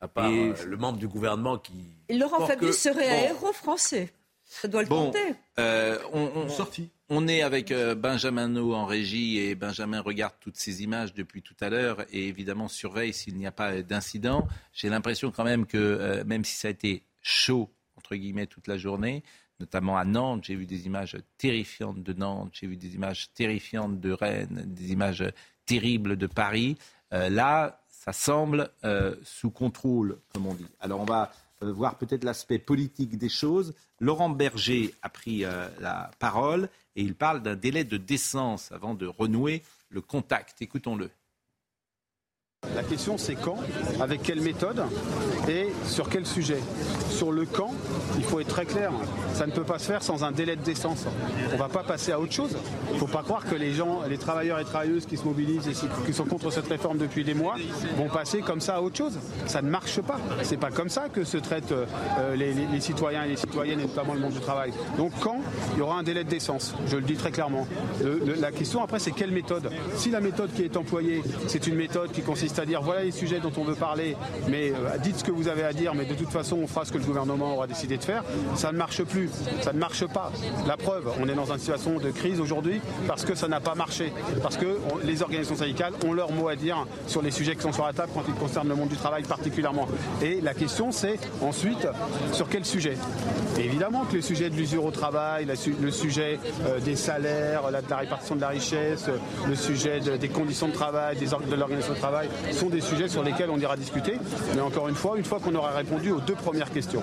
à part euh, le membre du gouvernement qui. Et Laurent Fabius serait un héros français. Ça doit le bon, compter. Euh, on, on, on, est avec euh, Benjamin No en régie et Benjamin regarde toutes ces images depuis tout à l'heure et évidemment surveille s'il n'y a pas d'incident. J'ai l'impression quand même que même si ça a été chaud entre guillemets toute la journée, notamment à Nantes. J'ai vu des images terrifiantes de Nantes, j'ai vu des images terrifiantes de Rennes, des images terribles de Paris. Euh, là, ça semble euh, sous contrôle, comme on dit. Alors on va euh, voir peut-être l'aspect politique des choses. Laurent Berger a pris la parole et il parle d'un délai de décence avant de renouer le contact. Écoutons-le. La question c'est quand, avec quelle méthode et sur quel sujet. Sur le quand, il faut être très clair. Ça ne peut pas se faire sans un délai de décence. On ne va pas passer à autre chose. Il ne faut pas croire que les gens, les travailleurs et travailleuses qui se mobilisent et qui sont contre cette réforme depuis des mois vont passer comme ça à autre chose. Ça ne marche pas. C'est pas comme ça que se traitent euh, les, citoyens et les citoyennes et notamment le monde du travail. Donc quand il y aura un délai de décence, je le dis très clairement. la question après c'est quelle méthode. Si la méthode qui est employée, c'est une méthode qui consiste c'est-à-dire voilà les sujets dont on veut parler, mais euh, dites ce que vous avez à dire, mais de toute façon on fera ce que le gouvernement aura décidé de faire. Ça ne marche plus, ça ne marche pas. La preuve, on est dans une situation de crise aujourd'hui parce que ça n'a pas marché, parce que les organisations syndicales ont leur mot à dire sur les sujets qui sont sur la table quand ils concernent le monde du travail particulièrement. Et la question c'est ensuite sur quel sujet? évidemment que le sujet de l'usure au travail, le sujet euh, des salaires, de la répartition de la richesse, le sujet des conditions de travail, de l'organisation de travail, sont des sujets sur lesquels on ira discuter. Mais encore une fois, une fois qu'on aura répondu aux deux premières questions.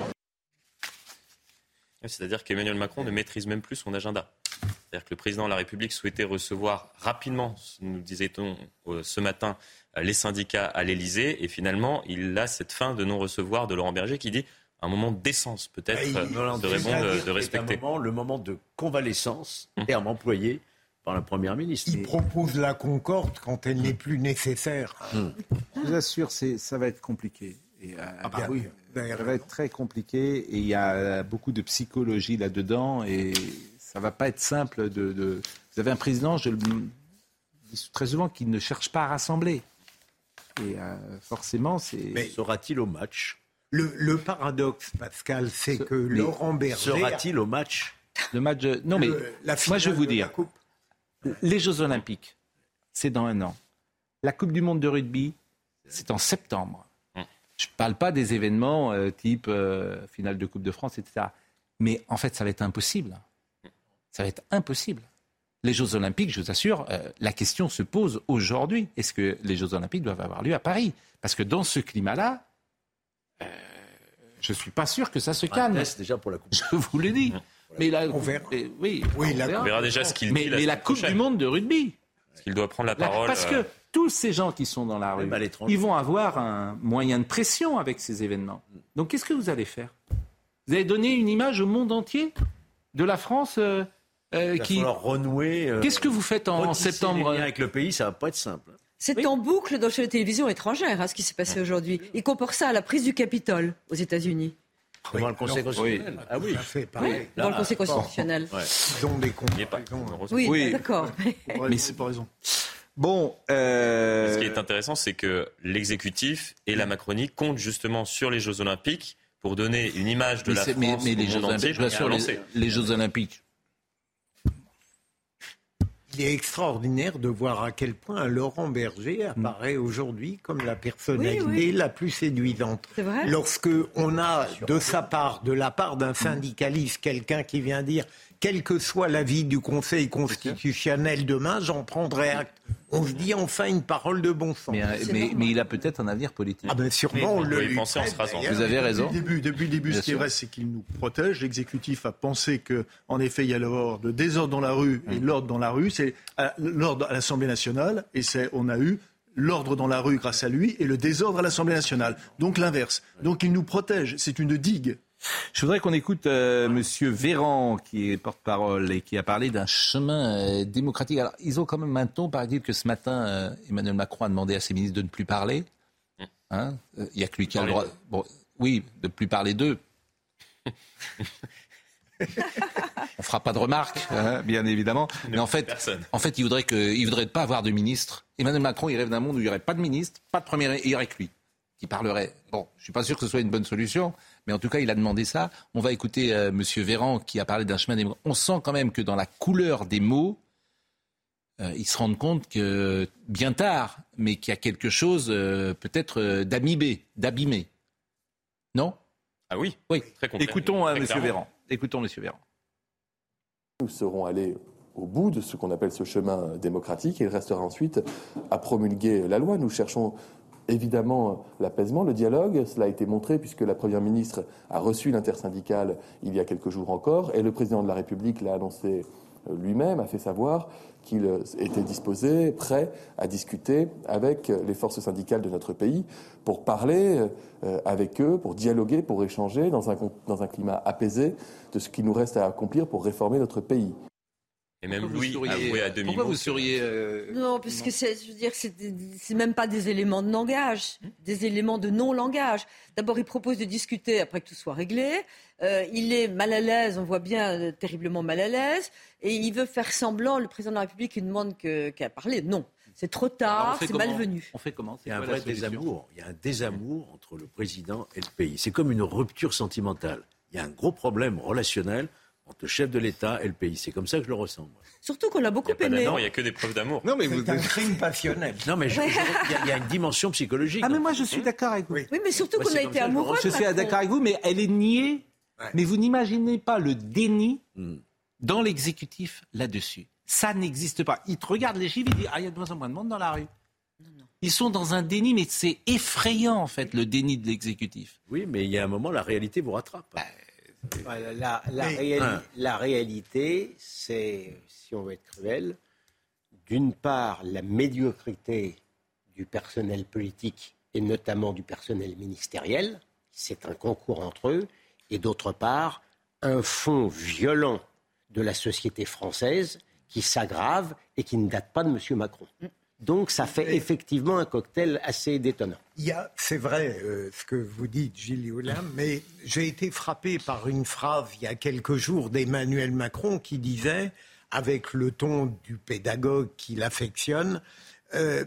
C'est-à-dire qu'Emmanuel Macron ne maîtrise même plus son agenda. C'est-à-dire que le président de la République souhaitait recevoir rapidement, nous disait-on euh, ce matin, euh, les syndicats à l'Elysée. Et finalement, il a cette fin de non-recevoir de Laurent Berger qui dit un moment d'essence peut-être euh, de, répondre, de respecter. le moment de convalescence, hum. terme employé par la Première ministre. Il propose la concorde quand elle n'est plus nécessaire. Je vous assure, ça va être compliqué. Et, euh, ah bah oui, ça va être très compliqué et il y a beaucoup de psychologie là-dedans et ça va pas être simple de, Vous avez un président, je le dis très souvent, qui ne cherche pas à rassembler. Et euh, forcément, c'est... Mais sera-t-il au match? le, paradoxe, Pascal, c'est que Laurent Berger... Sera-t-il au match? Le match... Non, mais moi, je vais vous dire... Les Jeux Olympiques, c'est dans un an. La Coupe du Monde de rugby, c'est en septembre. Mm. Je ne parle pas des événements euh, type euh, finale de Coupe de France, etc. Mais en fait, ça va être impossible. Ça va être impossible. Les Jeux Olympiques, je vous assure, euh, la question se pose aujourd'hui. Est-ce que les Jeux Olympiques doivent avoir lieu à Paris? Parce que dans ce climat-là, je ne suis pas sûr que ça se calme. déjà pour la coupe. Je vous l'ai dit. Mais la, on verra. oui, on, verra. déjà ce qu'il dit. Mais, la, Coupe du Monde de rugby. Qu'il doit prendre la parole Parce que euh, tous ces gens qui sont dans la rue, ils vont avoir un moyen de pression avec ces événements. Donc qu'est-ce que vous allez faire? Vous allez donner une image au monde entier de la France euh, euh, qui. renouer. Euh, qu'est-ce que vous faites en, septembre? Avec le pays, ça va pas être simple. C'est en boucle dans les télévisions étrangères, hein, ce qui s'est passé aujourd'hui. Ils comparent ça à la prise du Capitole aux États-Unis. Dans le Conseil constitutionnel. Ah oui. dans le Conseil constitutionnel. Ils ont des Oui, d'accord. Mais c'est pas raison. Bon. Euh... Ce qui est intéressant, c'est que l'exécutif et la Macronie comptent justement sur les Jeux Olympiques pour donner une image de la France mais, mais les, Jeux Olympiques, les Jeux Olympiques, il est extraordinaire de voir à quel point Laurent Berger apparaît aujourd'hui comme la personnalité la plus séduisante. Vrai. Lorsque on a de sa part, de la part d'un syndicaliste, quelqu'un qui vient dire quel que soit l'avis du Conseil constitutionnel demain, j'en prendrai acte. On se dit enfin une parole de bon sens. Mais, euh, il a peut-être un avenir politique. Ah ben sûrement, le lui penser en se rasant. Vous avez raison. Depuis le début, depuis le début ce qui est vrai, c'est qu'il nous protège. L'exécutif a pensé qu'en effet, il y allait avoir de désordre dans la rue et hum. l'ordre dans la rue. C'est euh, l'ordre à l'Assemblée nationale et c'est on a eu l'ordre dans la rue grâce à lui et le désordre à l'Assemblée nationale. Donc l'inverse. Donc il nous protège. C'est une digue. Je voudrais qu'on écoute euh, Monsieur Véran, qui est porte-parole et qui a parlé d'un chemin euh, démocratique. Alors, ils ont quand même un ton, par exemple, que ce matin, euh, Emmanuel Macron a demandé à ses ministres de ne plus parler. Hein il n'y a que lui qui a le droit. Bon, oui, de ne plus parler d'eux. On fera pas de remarques, hein, bien évidemment. Mais en fait, en fait, il voudrait que, il voudrait pas avoir de ministre. Emmanuel Macron, il rêve d'un monde où il n'y aurait pas de ministre, pas de premier, il n'y aurait que lui qui parlerait. Bon, je suis pas sûr que ce soit une bonne solution, mais en tout cas, il a demandé ça. On va écouter M. Euh, Monsieur Véran qui a parlé d'un chemin des On sent quand même que dans la couleur des mots, euh, ils se rendent compte que bien tard, mais qu'il y a quelque chose euh, peut-être d'amibé, d'abîmé. Non? Ah oui. Oui. Très Écoutons M. Véran. Écoutons Monsieur Véran. Nous serons allés au bout de ce qu'on appelle ce chemin démocratique. Il restera ensuite à promulguer la loi. Nous cherchons évidemment l'apaisement, le dialogue. Cela a été montré puisque la Première ministre a reçu l'intersyndicale il y a quelques jours encore et le président de la République l'a annoncé euh, lui-même, a fait savoir qu'il était disposé, prêt à discuter avec les forces syndicales de notre pays pour parler euh, avec eux, pour dialoguer, pour échanger dans un, dans un climat apaisé de ce qu'il nous reste à accomplir pour réformer notre pays. Et même Louis avoué à demi Pourquoi vous seriez euh, Non, parce que c'est, je veux dire, c'est même pas des éléments de langage, des éléments de non-langage. D'abord, il propose de discuter après que tout soit réglé. Euh, il est mal à l'aise, on voit bien euh, terriblement mal à l'aise, et il veut faire semblant. Le président de la République, il demande qu'à parler. Non. C'est trop tard, c'est malvenu. On fait comment? Il y a un vrai désamour. Il y a un désamour entre le président et le pays. C'est comme une rupture sentimentale. Il y a un gros problème relationnel entre le chef de l'État et le pays. C'est comme ça que je le ressens. Surtout qu'on l'a beaucoup aimé. Non, il n'y a que des preuves d'amour. Non, mais c'est un crime passionnel. Non, mais il y, a une dimension psychologique. Ah, mais moi, je suis d'accord avec vous. Oui, mais surtout qu'on a été amoureux. Je suis d'accord avec vous, mais elle est niée. Mais vous n'imaginez pas le déni hmm. dans l'exécutif là-dessus. Ça n'existe pas. Ils te regardent les chiffres, ils disent Ah, il y a de moins en moins de monde dans la rue. Ils sont dans un déni, mais c'est effrayant, en fait, le déni de l'exécutif. Oui, mais il y a un moment, la réalité vous rattrape. Bah, la, réalité, c'est, si on veut être cruel, d'une part, la médiocrité du personnel politique et notamment du personnel ministériel, c'est un concours entre eux, et d'autre part, un fond violent de la société française qui s'aggrave et qui ne date pas de M. Macron. Donc ça fait effectivement un cocktail assez détonnant. c'est vrai euh, ce que vous dites, Gilles Olam, mais j'ai été frappé par une phrase il y a quelques jours d'Emmanuel Macron qui disait, avec le ton du pédagogue qu'il affectionne, euh,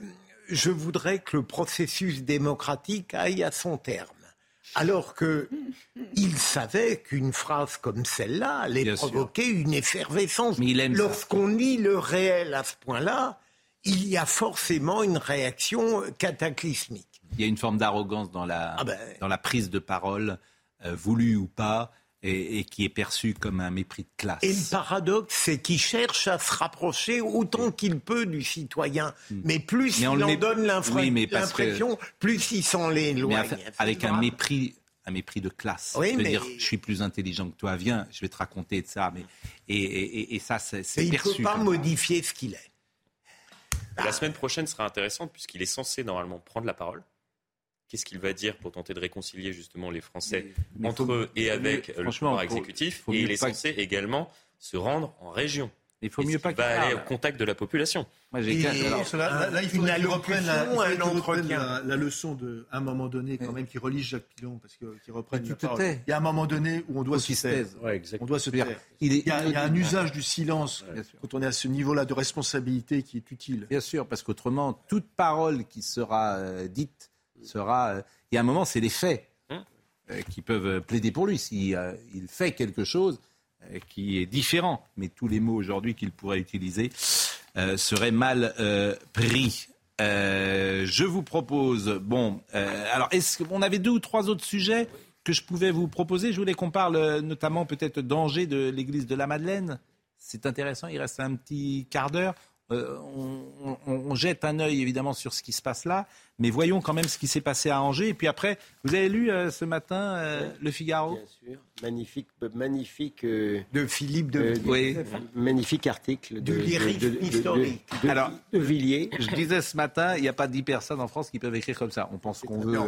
je voudrais que le processus démocratique aille à son terme. Alors qu'il savait qu'une phrase comme celle-là allait provoquer une effervescence. Lorsqu'on lit le réel à ce point-là, il y a forcément une réaction cataclysmique. Il y a une forme d'arrogance dans, la, ah ben. dans la prise de parole, euh, voulue ou pas, et, qui est perçue comme un mépris de classe. Et le paradoxe, c'est qu'il cherche à se rapprocher autant qu'il peut du citoyen. Hmm. Mais plus il en donne l'impression, plus il s'en l'éloigne. Avec un mépris un mépris de classe. Oui, mais... dire, je suis plus intelligent que toi, viens, je vais te raconter de ça. Mais... Et, et ça, c'est perçu. Il ne peut pas modifier ce qu'il est. La semaine prochaine sera intéressante puisqu'il est censé normalement prendre la parole. Qu'est-ce qu'il va dire pour tenter de réconcilier justement les Français entre eux et avec le pouvoir exécutif? Et il est censé également se rendre en région. Il faut mieux pas qu'il va aller au contact de la population. Moi, j'ai là, il faut qu'il reprenne la, la, leçon de, à un moment donné, quand même, qui relie Jacques Pilon, parce qu'il reprenne la parole. Il y a un moment donné où on doit se taire. on doit se taire. Il, y a, un usage du silence quand on est à ce niveau-là de responsabilité qui est utile. Bien sûr, parce qu'autrement, toute parole qui sera euh, dite sera. Euh, il y a un moment, c'est les faits hein euh, qui peuvent plaider pour lui. S'il il fait quelque chose, qui est différent, mais tous les mots aujourd'hui qu'il pourrait utiliser euh, seraient mal euh, pris. je vous propose, bon, alors est-ce qu'on avait deux ou trois autres sujets que je pouvais vous proposer Je voulais qu'on parle notamment peut-être d'Angers, de l'église de la Madeleine. C'est intéressant, il reste un petit quart d'heure. Euh, on, jette un œil évidemment sur ce qui se passe là, mais voyons quand même ce qui s'est passé à Angers. Et puis après, vous avez lu euh, ce matin euh, Le Figaro Bien sûr, magnifique, magnifique. de Philippe de. oui. Magnifique article de, historique. Alors, de Villiers. Je disais ce matin, il n'y a pas dix personnes en France qui peuvent écrire comme ça. On pense qu'on veut.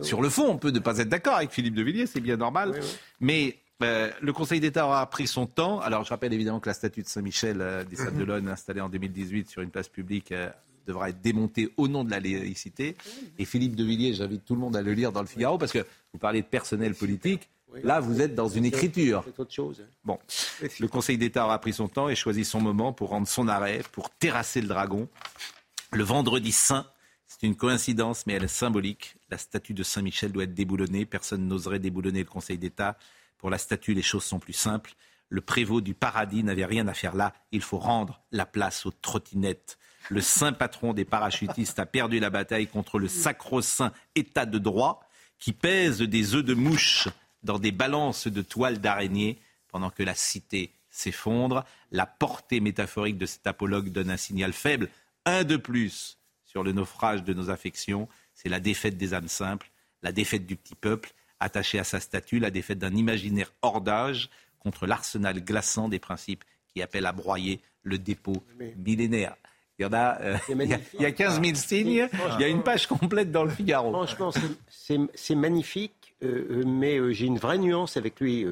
Sur le fond, on peut ne pas être d'accord avec Philippe de Villiers, c'est bien normal. Mais euh, le Conseil d'État aura pris son temps. Alors, je rappelle évidemment que la statue de Saint-Michel euh, des Sables d'Olonne, installée en 2018 sur une place publique, euh, devra être démontée au nom de la laïcité. Et Philippe de Villiers, j'invite tout le monde à le lire dans le Figaro, parce que vous parlez de personnel politique. Là, vous êtes dans une écriture. Chose. Bon, le Conseil d'État aura pris son temps et choisi son moment pour rendre son arrêt, pour terrasser le dragon. Le vendredi saint, c'est une coïncidence, mais elle est symbolique. La statue de Saint-Michel doit être déboulonnée. Personne n'oserait déboulonner le Conseil d'État. Pour la statue, les choses sont plus simples. Le prévôt du paradis n'avait rien à faire là. Il faut rendre la place aux trottinettes. Le saint patron des parachutistes a perdu la bataille contre le sacro-saint état de droit qui pèse des œufs de mouche dans des balances de toiles d'araignée pendant que la cité s'effondre. La portée métaphorique de cet apologue donne un signal faible, un de plus, sur le naufrage de nos affections. C'est la défaite des âmes simples, la défaite du petit peuple attaché à sa statue la défaite d'un imaginaire hors d'âge contre l'arsenal glaçant des principes qui appellent à broyer le dépôt millénaire. Il y en a, euh, il, y a 15 000 signes, il y a une page complète dans le Figaro. Franchement, c'est magnifique, euh, euh, mais j'ai une vraie nuance avec lui,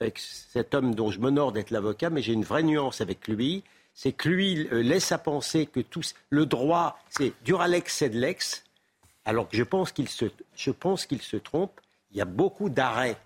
avec cet homme dont je m'honore d'être l'avocat, mais j'ai une vraie nuance avec lui. C'est que lui laisse à penser que tout, le droit, c'est duralex sed lex, alors que je pense qu'il se, je pense qu'il se trompe il y a beaucoup d'arrêts.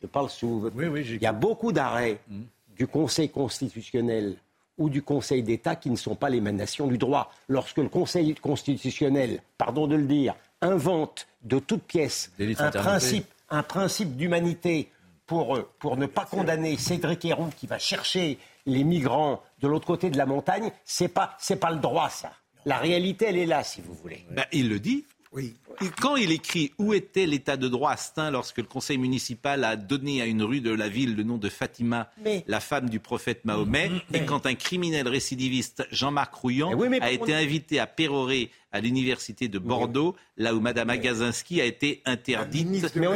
Je parle sous. Oui, oui, il y a beaucoup d'arrêts mm. du Conseil constitutionnel ou du Conseil d'État qui ne sont pas l'émanation du droit. Lorsque le Conseil constitutionnel, pardon de le dire, invente de toutes pièces un principe, un principe d'humanité pour, euh, pour ne pas condamner Cédric Héroux qui va chercher les migrants de l'autre côté de la montagne, c'est pas c'est pas le droit ça. La réalité, elle est là, si vous voulez. Ben, il le dit. Oui. quand il écrit où était l'état de droit à Stein lorsque le conseil municipal a donné à une rue de la ville le nom de Fatima, la femme du prophète Mahomet, et quand un criminel récidiviste, Jean-Marc Rouillant, a été invité à pérorer à l'université de Bordeaux, là où Madame Agazinski a été interdite mais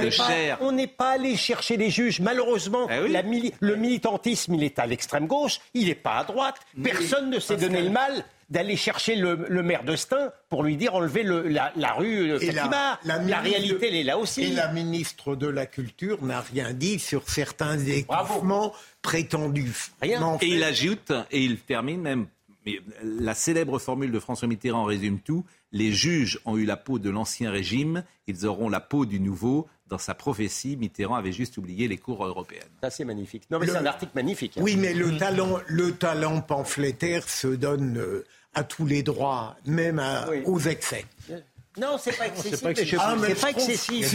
on n'est pas, allé chercher les juges. Malheureusement, eh le militantisme, il est à l'extrême gauche, il n'est pas à droite. Personne ne s'est donné le mal d'aller chercher le, maire de Stein pour lui dire enlever la, rue euh, Fatima. La, réalité, elle est là aussi. Et la ministre de la Culture n'a rien dit sur certains équipements prétendus. Rien. Et il ajoute, et il termine même, mais la célèbre formule de François Mitterrand résume tout. Les juges ont eu la peau de l'ancien régime, ils auront la peau du nouveau. Dans sa prophétie, Mitterrand avait juste oublié les cours européennes. Ça, c'est magnifique. Non, mais c'est un article magnifique. Hein. Oui, mais le talent, le talent pamphlétaire se donne euh, à tous les droits, même aux excès. Non, c'est pas excessif. C'est pas excessif.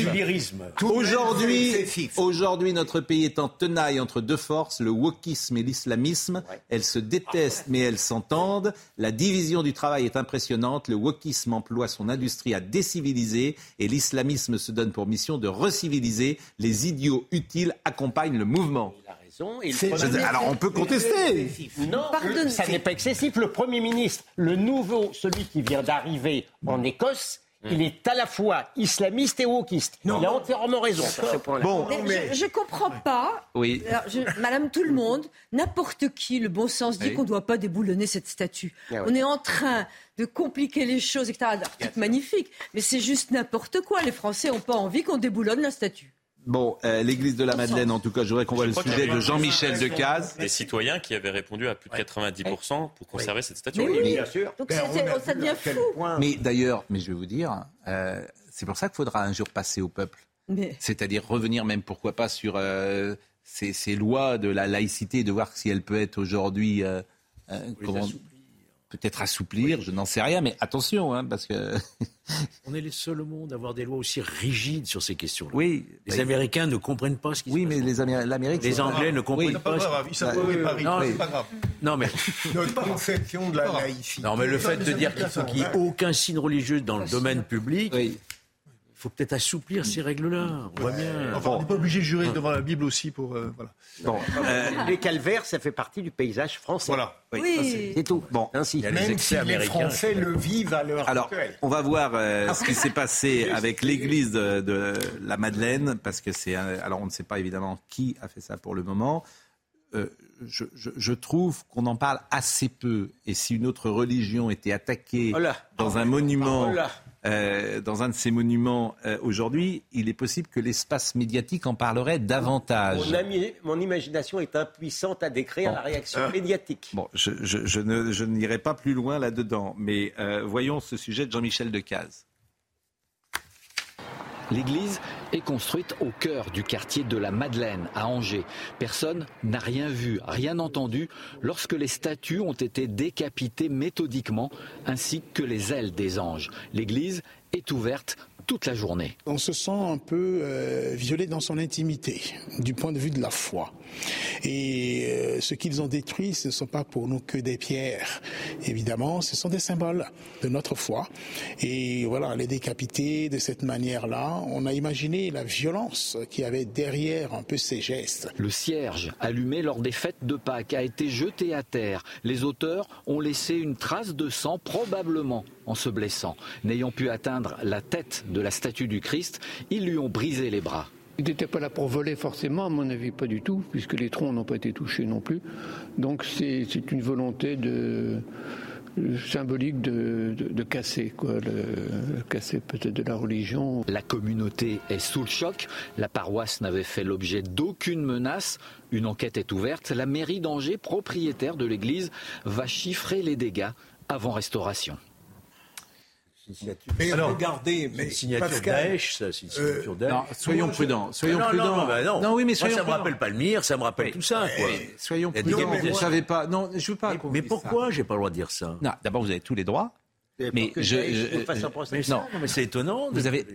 Aujourd'hui, aujourd'hui, notre pays est en tenaille entre deux forces, le wokisme et l'islamisme. Elles se détestent, mais elles s'entendent. La division du travail est impressionnante. Le wokisme emploie son industrie à déciviliser et l'islamisme se donne pour mission de reciviliser. Les idiots utiles accompagnent le mouvement. Alors on peut contester. Non, ça n'est pas excessif. Le Premier ministre, le nouveau, celui qui vient d'arriver en Écosse, il est à la fois islamiste et wokiste. Il a entièrement raison sur ce point-là. Bon, je ne comprends pas. Oui. Madame tout le monde, n'importe qui, le bon sens dit qu'on ne doit pas déboulonner cette statue. Ah on est en train de compliquer les choses, etc. C'est magnifique, mais c'est juste n'importe quoi. Les Français n'ont pas envie qu'on déboulonne la statue. Bon, euh, l'église de la Madeleine, en tout cas, je voudrais qu'on voit le sujet de Jean-Michel Decaze. Des citoyens qui avaient répondu à plus de 90% pour conserver cette statue. Oui, bien sûr. Donc ben, ça devient fou. Mais d'ailleurs, mais je vais vous dire, euh, c'est pour ça qu'il faudra un jour passer au peuple. C'est-à-dire revenir même, pourquoi pas, sur euh, ces, lois de la laïcité, de voir si elle peut être aujourd'hui peut-être assouplir, je n'en sais rien, mais attention, hein, parce que... On est les seuls au monde à avoir des lois aussi rigides sur ces questions-là. Oui. Les Américains ne comprennent pas ce qui oui, se passe. Oui, mais les l'Amérique... Les Anglais ne comprennent pas... Ce... Pas Paris, non, c'est pas grave. Non, mais... Notre conception de la laïcité. Non, mais le fait de dire qu'il faut qu'il n'y ait aucun signe religieux dans le domaine public... Faut peut-être assouplir ces règles-là. On voit bien. Enfin, on n'est pas obligé de jurer devant la Bible aussi pour. Euh, voilà. Bon, euh, les calvaires, ça fait partie du paysage français. Voilà. Oui. C'est tout. Bon, ainsi. Même si les Français le vivent à l'heure Alors, on va voir euh, ce qui s'est passé avec l'église de, la Madeleine, parce que c'est. Alors, on ne sait pas évidemment qui a fait ça pour le moment. je, je, trouve qu'on en parle assez peu. Et si une autre religion était attaquée oh dans un monument. Oh euh, dans un de ces monuments euh, aujourd'hui, il est possible que l'espace médiatique en parlerait davantage. Mon, imagination est impuissante à décrire la réaction euh, médiatique. Bon, je, je, ne, n'irai pas plus loin là-dedans, mais voyons ce sujet de Jean-Michel Decaze. L'église est construite au cœur du quartier de la Madeleine, à Angers. Personne n'a rien vu, rien entendu lorsque les statues ont été décapitées méthodiquement, ainsi que les ailes des anges. L'église est ouverte toute la journée. On se sent un peu euh, violé dans son intimité, du point de vue de la foi. Et euh, ce qu'ils ont détruit, ce ne sont pas pour nous que des pierres. Évidemment, ce sont des symboles de notre foi. Et voilà, les décapiter de cette manière-là, on a imaginé la violence qui avait derrière un peu ces gestes. Le cierge allumé lors des fêtes de Pâques a été jeté à terre. Les auteurs ont laissé une trace de sang, probablement en se blessant. N'ayant pu atteindre la tête de la statue du Christ, ils lui ont brisé les bras. Il n'était pas là pour voler forcément, à mon avis, pas du tout, puisque les troncs n'ont pas été touchés non plus. Donc c'est une volonté de, symbolique de, casser, quoi, le, casser peut-être de la religion. La communauté est sous le choc. La paroisse n'avait fait l'objet d'aucune menace. Une enquête est ouverte. La mairie d'Angers, propriétaire de l'église, va chiffrer les dégâts avant restauration. Mais Alors, regardez, mais une signature Pascal, Daesh, ça, c'est une signature euh, Non, soyons prudents. Soyons non, prudents. Non, bah non. non, oui, mais soyons Moi, ça me rappelle pas le mire, ça me rappelle tout ça. Quoi. soyons prudents. Vous ne savez pas. Non, je veux pas. Mais, mais pourquoi j'ai pas le droit de dire ça? Non, d'abord, vous avez tous les droits. Mais je, je, je, mais non, mais c'est étonnant. Vous avez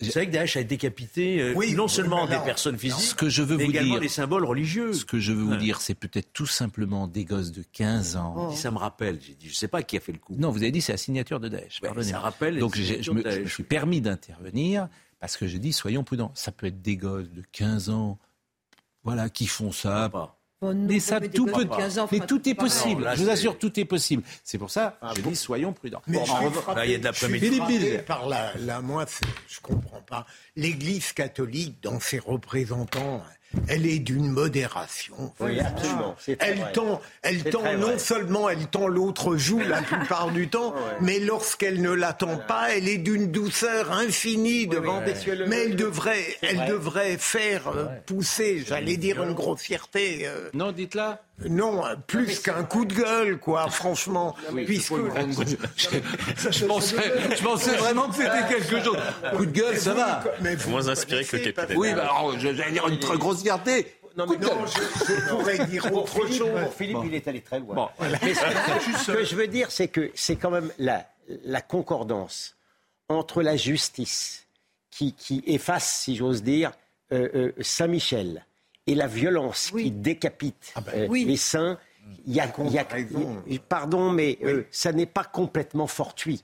vous savez que Daesh a décapité euh, oui, non seulement des personnes physiques, ce que je veux mais vous également dire, des symboles religieux. Ce que je veux vous dire, c'est peut-être tout simplement des gosses de 15 ans. Oh. Ça me rappelle, j'ai dit, je ne sais pas qui a fait le coup. Non, vous avez dit c'est la signature de Daesh. Ouais, ça rappelle. Donc je, je, me, je me suis permis d'intervenir parce que je dis soyons prudents. Ça peut être des gosses de 15 ans, voilà, qui font ça. Pas mais ça, tout peut. mais tout est possible. je vous assure, tout est possible. C'est pour ça, ah, je dis, soyons prudents. Mais il y a de la Philippe Par là, là, moi, je comprends pas. L'Église catholique, dans ses représentants, elle est d'une modération. Oui, absolument. Elle tend, elle tend non seulement elle tend l'autre joue la plupart du temps, mais lorsqu'elle ne l'attend pas, elle est d'une douceur infinie devant. mais elle devrait, elle devrait faire euh, pousser, j'allais dire une grossièreté. Euh, non, dites-la. Non, plus qu'un coup de gueule, quoi, franchement. puisque... je, pensais, je pensais vraiment que c'était quelque chose. Coup de gueule, ça va. Mais Moins inspiré que le capitaine. Oui, bah, j'allais dire une très grosse fierté. Non, mais non, je, pourrais dire autre chose. Pour Philippe, il est allé très loin. Bon. Mais ce, que je veux dire, c'est que c'est quand même la, la concordance entre la justice qui, qui efface, si j'ose dire, euh, euh, Saint-Michel, et la violence qui décapite ah ben, euh, les saints, il y a, pardon, mais euh, ça n'est pas complètement fortuit.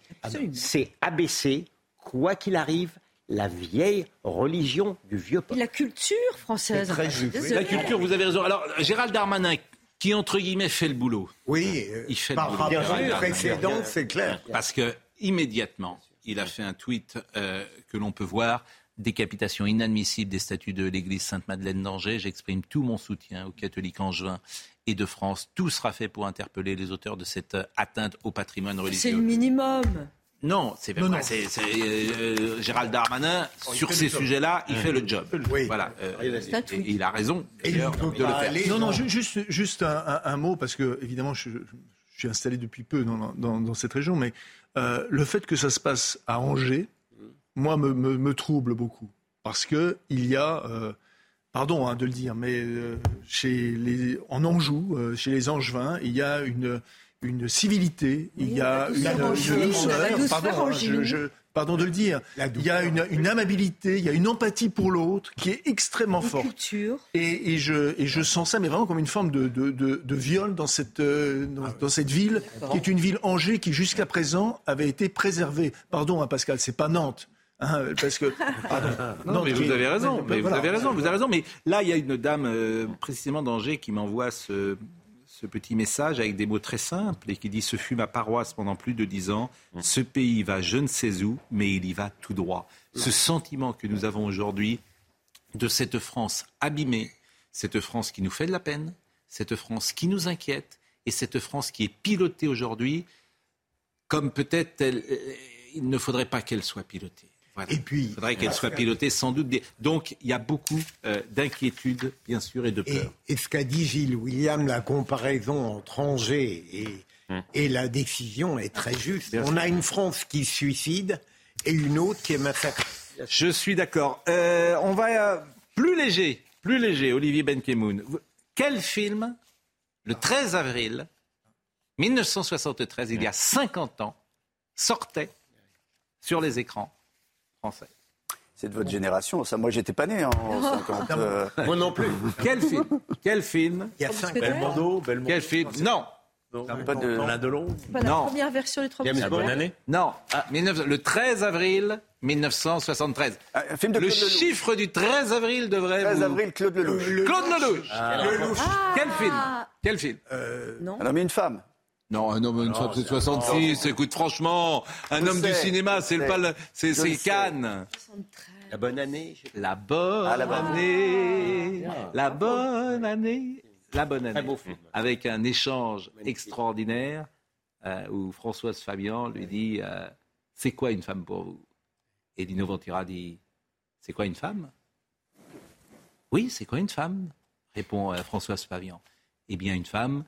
C'est abaisser, quoi qu'il arrive, la vieille religion du vieux peuple. La culture française. Très la culture, vous avez raison. Alors, Gérald Darmanin, qui entre guillemets fait le boulot. Oui, il fait par rapport au précédent, c'est clair. Parce que immédiatement, il a fait un tweet euh, que l'on peut voir décapitation inadmissible des statues de l'église Sainte-Madeleine d'Angers. J'exprime tout mon soutien aux catholiques angevins et de France. Tout sera fait pour interpeller les auteurs de cette atteinte au patrimoine religieux. C'est le minimum. Non, c'est non, c'est, euh, Gérald Darmanin sur ces sujets-là, il fait le job. Voilà, euh, il a raison de le faire. Non, non, juste, juste un, mot parce que évidemment, je, suis installé depuis peu dans, cette région, mais euh, le fait que ça se passe à Angers, moi, me, me, trouble beaucoup. Parce que il y a pardon hein, de le dire, mais chez les, en Anjou, chez les Angevins, il y a une, une civilité, il y a une, douceur, pardon, je, pardon de le dire, il y a une, amabilité, il y a une empathie pour l'autre qui est extrêmement forte. Et, et, je, et je sens ça, mais vraiment comme une forme de, de, de, viol dans cette, euh, ah dans, cette ville, qui est une ville Angers qui jusqu'à présent avait été préservée. Pardon, hein, Pascal, c'est pas Nantes. Hein, parce que non, mais vous avez raison, mais vous avez raison, vous avez raison. Mais là, il y a une dame euh, précisément d'Angers qui m'envoie ce, ce petit message avec des mots très simples et qui dit Ce fut ma paroisse pendant plus de dix ans. Ce pays va je ne sais où, mais il y va tout droit. Ce sentiment que nous avons aujourd'hui de cette France abîmée, cette France qui nous fait de la peine, cette France qui nous inquiète et cette France qui est pilotée aujourd'hui comme peut-être il ne faudrait pas qu'elle soit pilotée. Et puis, il faudrait qu'elle soit pilotée sans doute. Donc, il y a beaucoup euh, d'inquiétudes, bien sûr, et de peur. Et, ce qu'a dit Gilles William, la comparaison entre Angers et, hum. et la décision est très juste. On a une France qui suicide et une autre qui est massacrée. Je suis d'accord. Euh, on va euh, plus léger, plus léger, Olivier Benkemoun. Quel film, le 13 avril 1973, il y a 50 ans, sortait sur les écrans c'est de votre génération, ça. Moi, j'étais pas né en 50. Euh. Moi non plus. Quel film? Quel film? Il y a cinq Belmondo, Belmondo. Quel film? Non. pas de Alain Delon. Pas la première version des Trois La bonne année Non. Ah, le 13 avril 1973. Ah, un film de le chiffre du 13 avril devrait 13 avril, Claude Lelouch. Claude Lelouch. Ah. Quel film? Quel film? Euh, Non. Un homme et une femme. Non, un homme, une femme, c'est 66. Écoute, franchement, un homme du cinéma, c'est le c'est Cannes. La bonne année. La bonne ah, année. La bonne année. La bonne année. Avec un échange extraordinaire euh, où Françoise Fabian lui dit euh, C'est quoi une femme pour vous? Et Dino Ventura dit C'est quoi une femme Oui, c'est quoi une femme? répond euh, Françoise Fabian. Eh bien, une femme,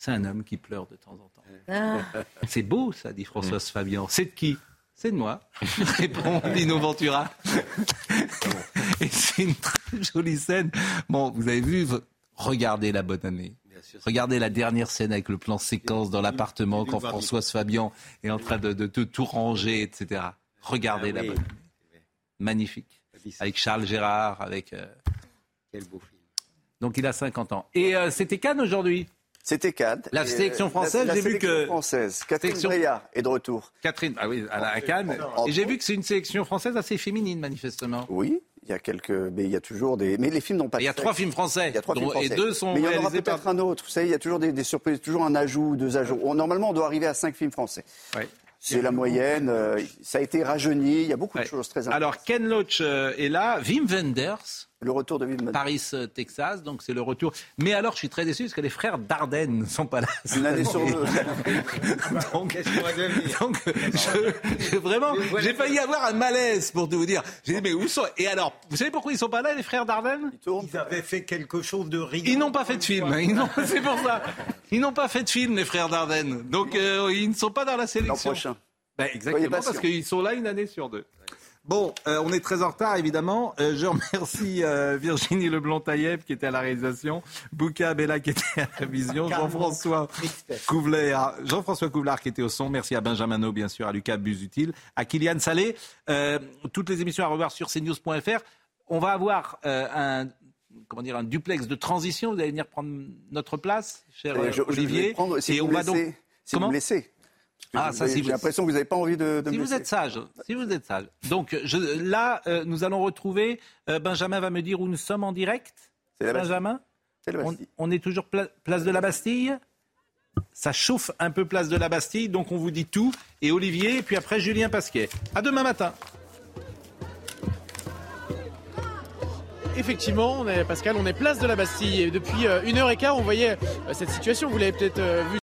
c'est un homme qui pleure de temps en temps. Ah. C'est beau, ça, dit Françoise mm. Fabian. C'est de qui? C'est de moi, répond Dino Ventura. Et c'est une très jolie scène. Bon, vous avez vu, regardez la bonne année. Regardez la dernière scène avec le plan séquence dans l'appartement quand Françoise Fabian est en train de, tout ranger, etc. Regardez ah la bonne année. Magnifique. Avec Charles Gérard, avec... Euh, Quel beau film. Donc il a 50 ans. Et euh, c'était Cannes aujourd'hui c'était Cannes. La sélection euh, française, j'ai vu que. française. Catherine sélection... est de retour. Catherine, ah oui, à, Cannes. Et j'ai vu que c'est une sélection française assez féminine, manifestement. Oui, il y a quelques, mais il y a toujours des, mais les films n'ont pas. Il y a trois films français. Il y a trois films français. Et deux sont mais il y en aura peut-être un autre. Vous savez, il y a toujours des, surprises, toujours un ajout, deux ajouts. Normalement, on doit arriver à cinq films français. Oui. C'est la moyenne. Euh, ça a été rajeuni. Il y a beaucoup de choses très intéressantes. Alors, Ken Loach euh, est là. Wim Wenders. Le retour de Wenders. Paris, euh, Texas. Donc, c'est le retour. Mais alors, je suis très déçu parce que les frères Dardenne ne sont pas là. Une année sur deux. donc, donc je, vraiment, j'ai failli avoir un malaise pour tout vous dire. J'ai dit, mais où sont. Et alors, vous savez pourquoi ils sont pas là, les frères Dardenne? Ils avaient fait quelque chose de rigolo. Ils n'ont pas fait de film. C'est pour ça. Ils n'ont pas fait de film, les frères Dardenne. Donc, ils ne sont pas dans la sélection. L'an prochain. Ben, exactement, parce qu'ils sont là une année sur deux. Bon, euh, on est très en retard, évidemment. Euh, je remercie euh, Virginie Leblond-Taïeb qui était à la réalisation, Bouka Bella qui était à la vision, Jean-François Couvlard, Jean-François Couvlard qui était au son. Merci à Benjamin bien sûr, à Lucas Busutil, à Kylian Salé. toutes les émissions à revoir sur cnews.fr. On va avoir un comment dire un duplex de transition. Vous allez venir prendre notre place, cher Olivier. et on va donc. Si comment vous me laissez. Ah, ça, J'ai l'impression que vous n'avez pas envie de, de si vous êtes sage, si vous êtes sage. Donc je, là, euh, nous allons retrouver. Euh, Benjamin va me dire où nous sommes en direct. C'est Benjamin. C'est la Bastille. On, est toujours place de la Bastille. Ça chauffe un peu place de la Bastille, donc on vous dit tout. Et Olivier, et puis après Julien Pasquet. À demain matin. Effectivement, on est, Pascal, on est place de la Bastille. Et depuis euh, une heure et quart, on voyait cette situation. Vous l'avez peut-être vu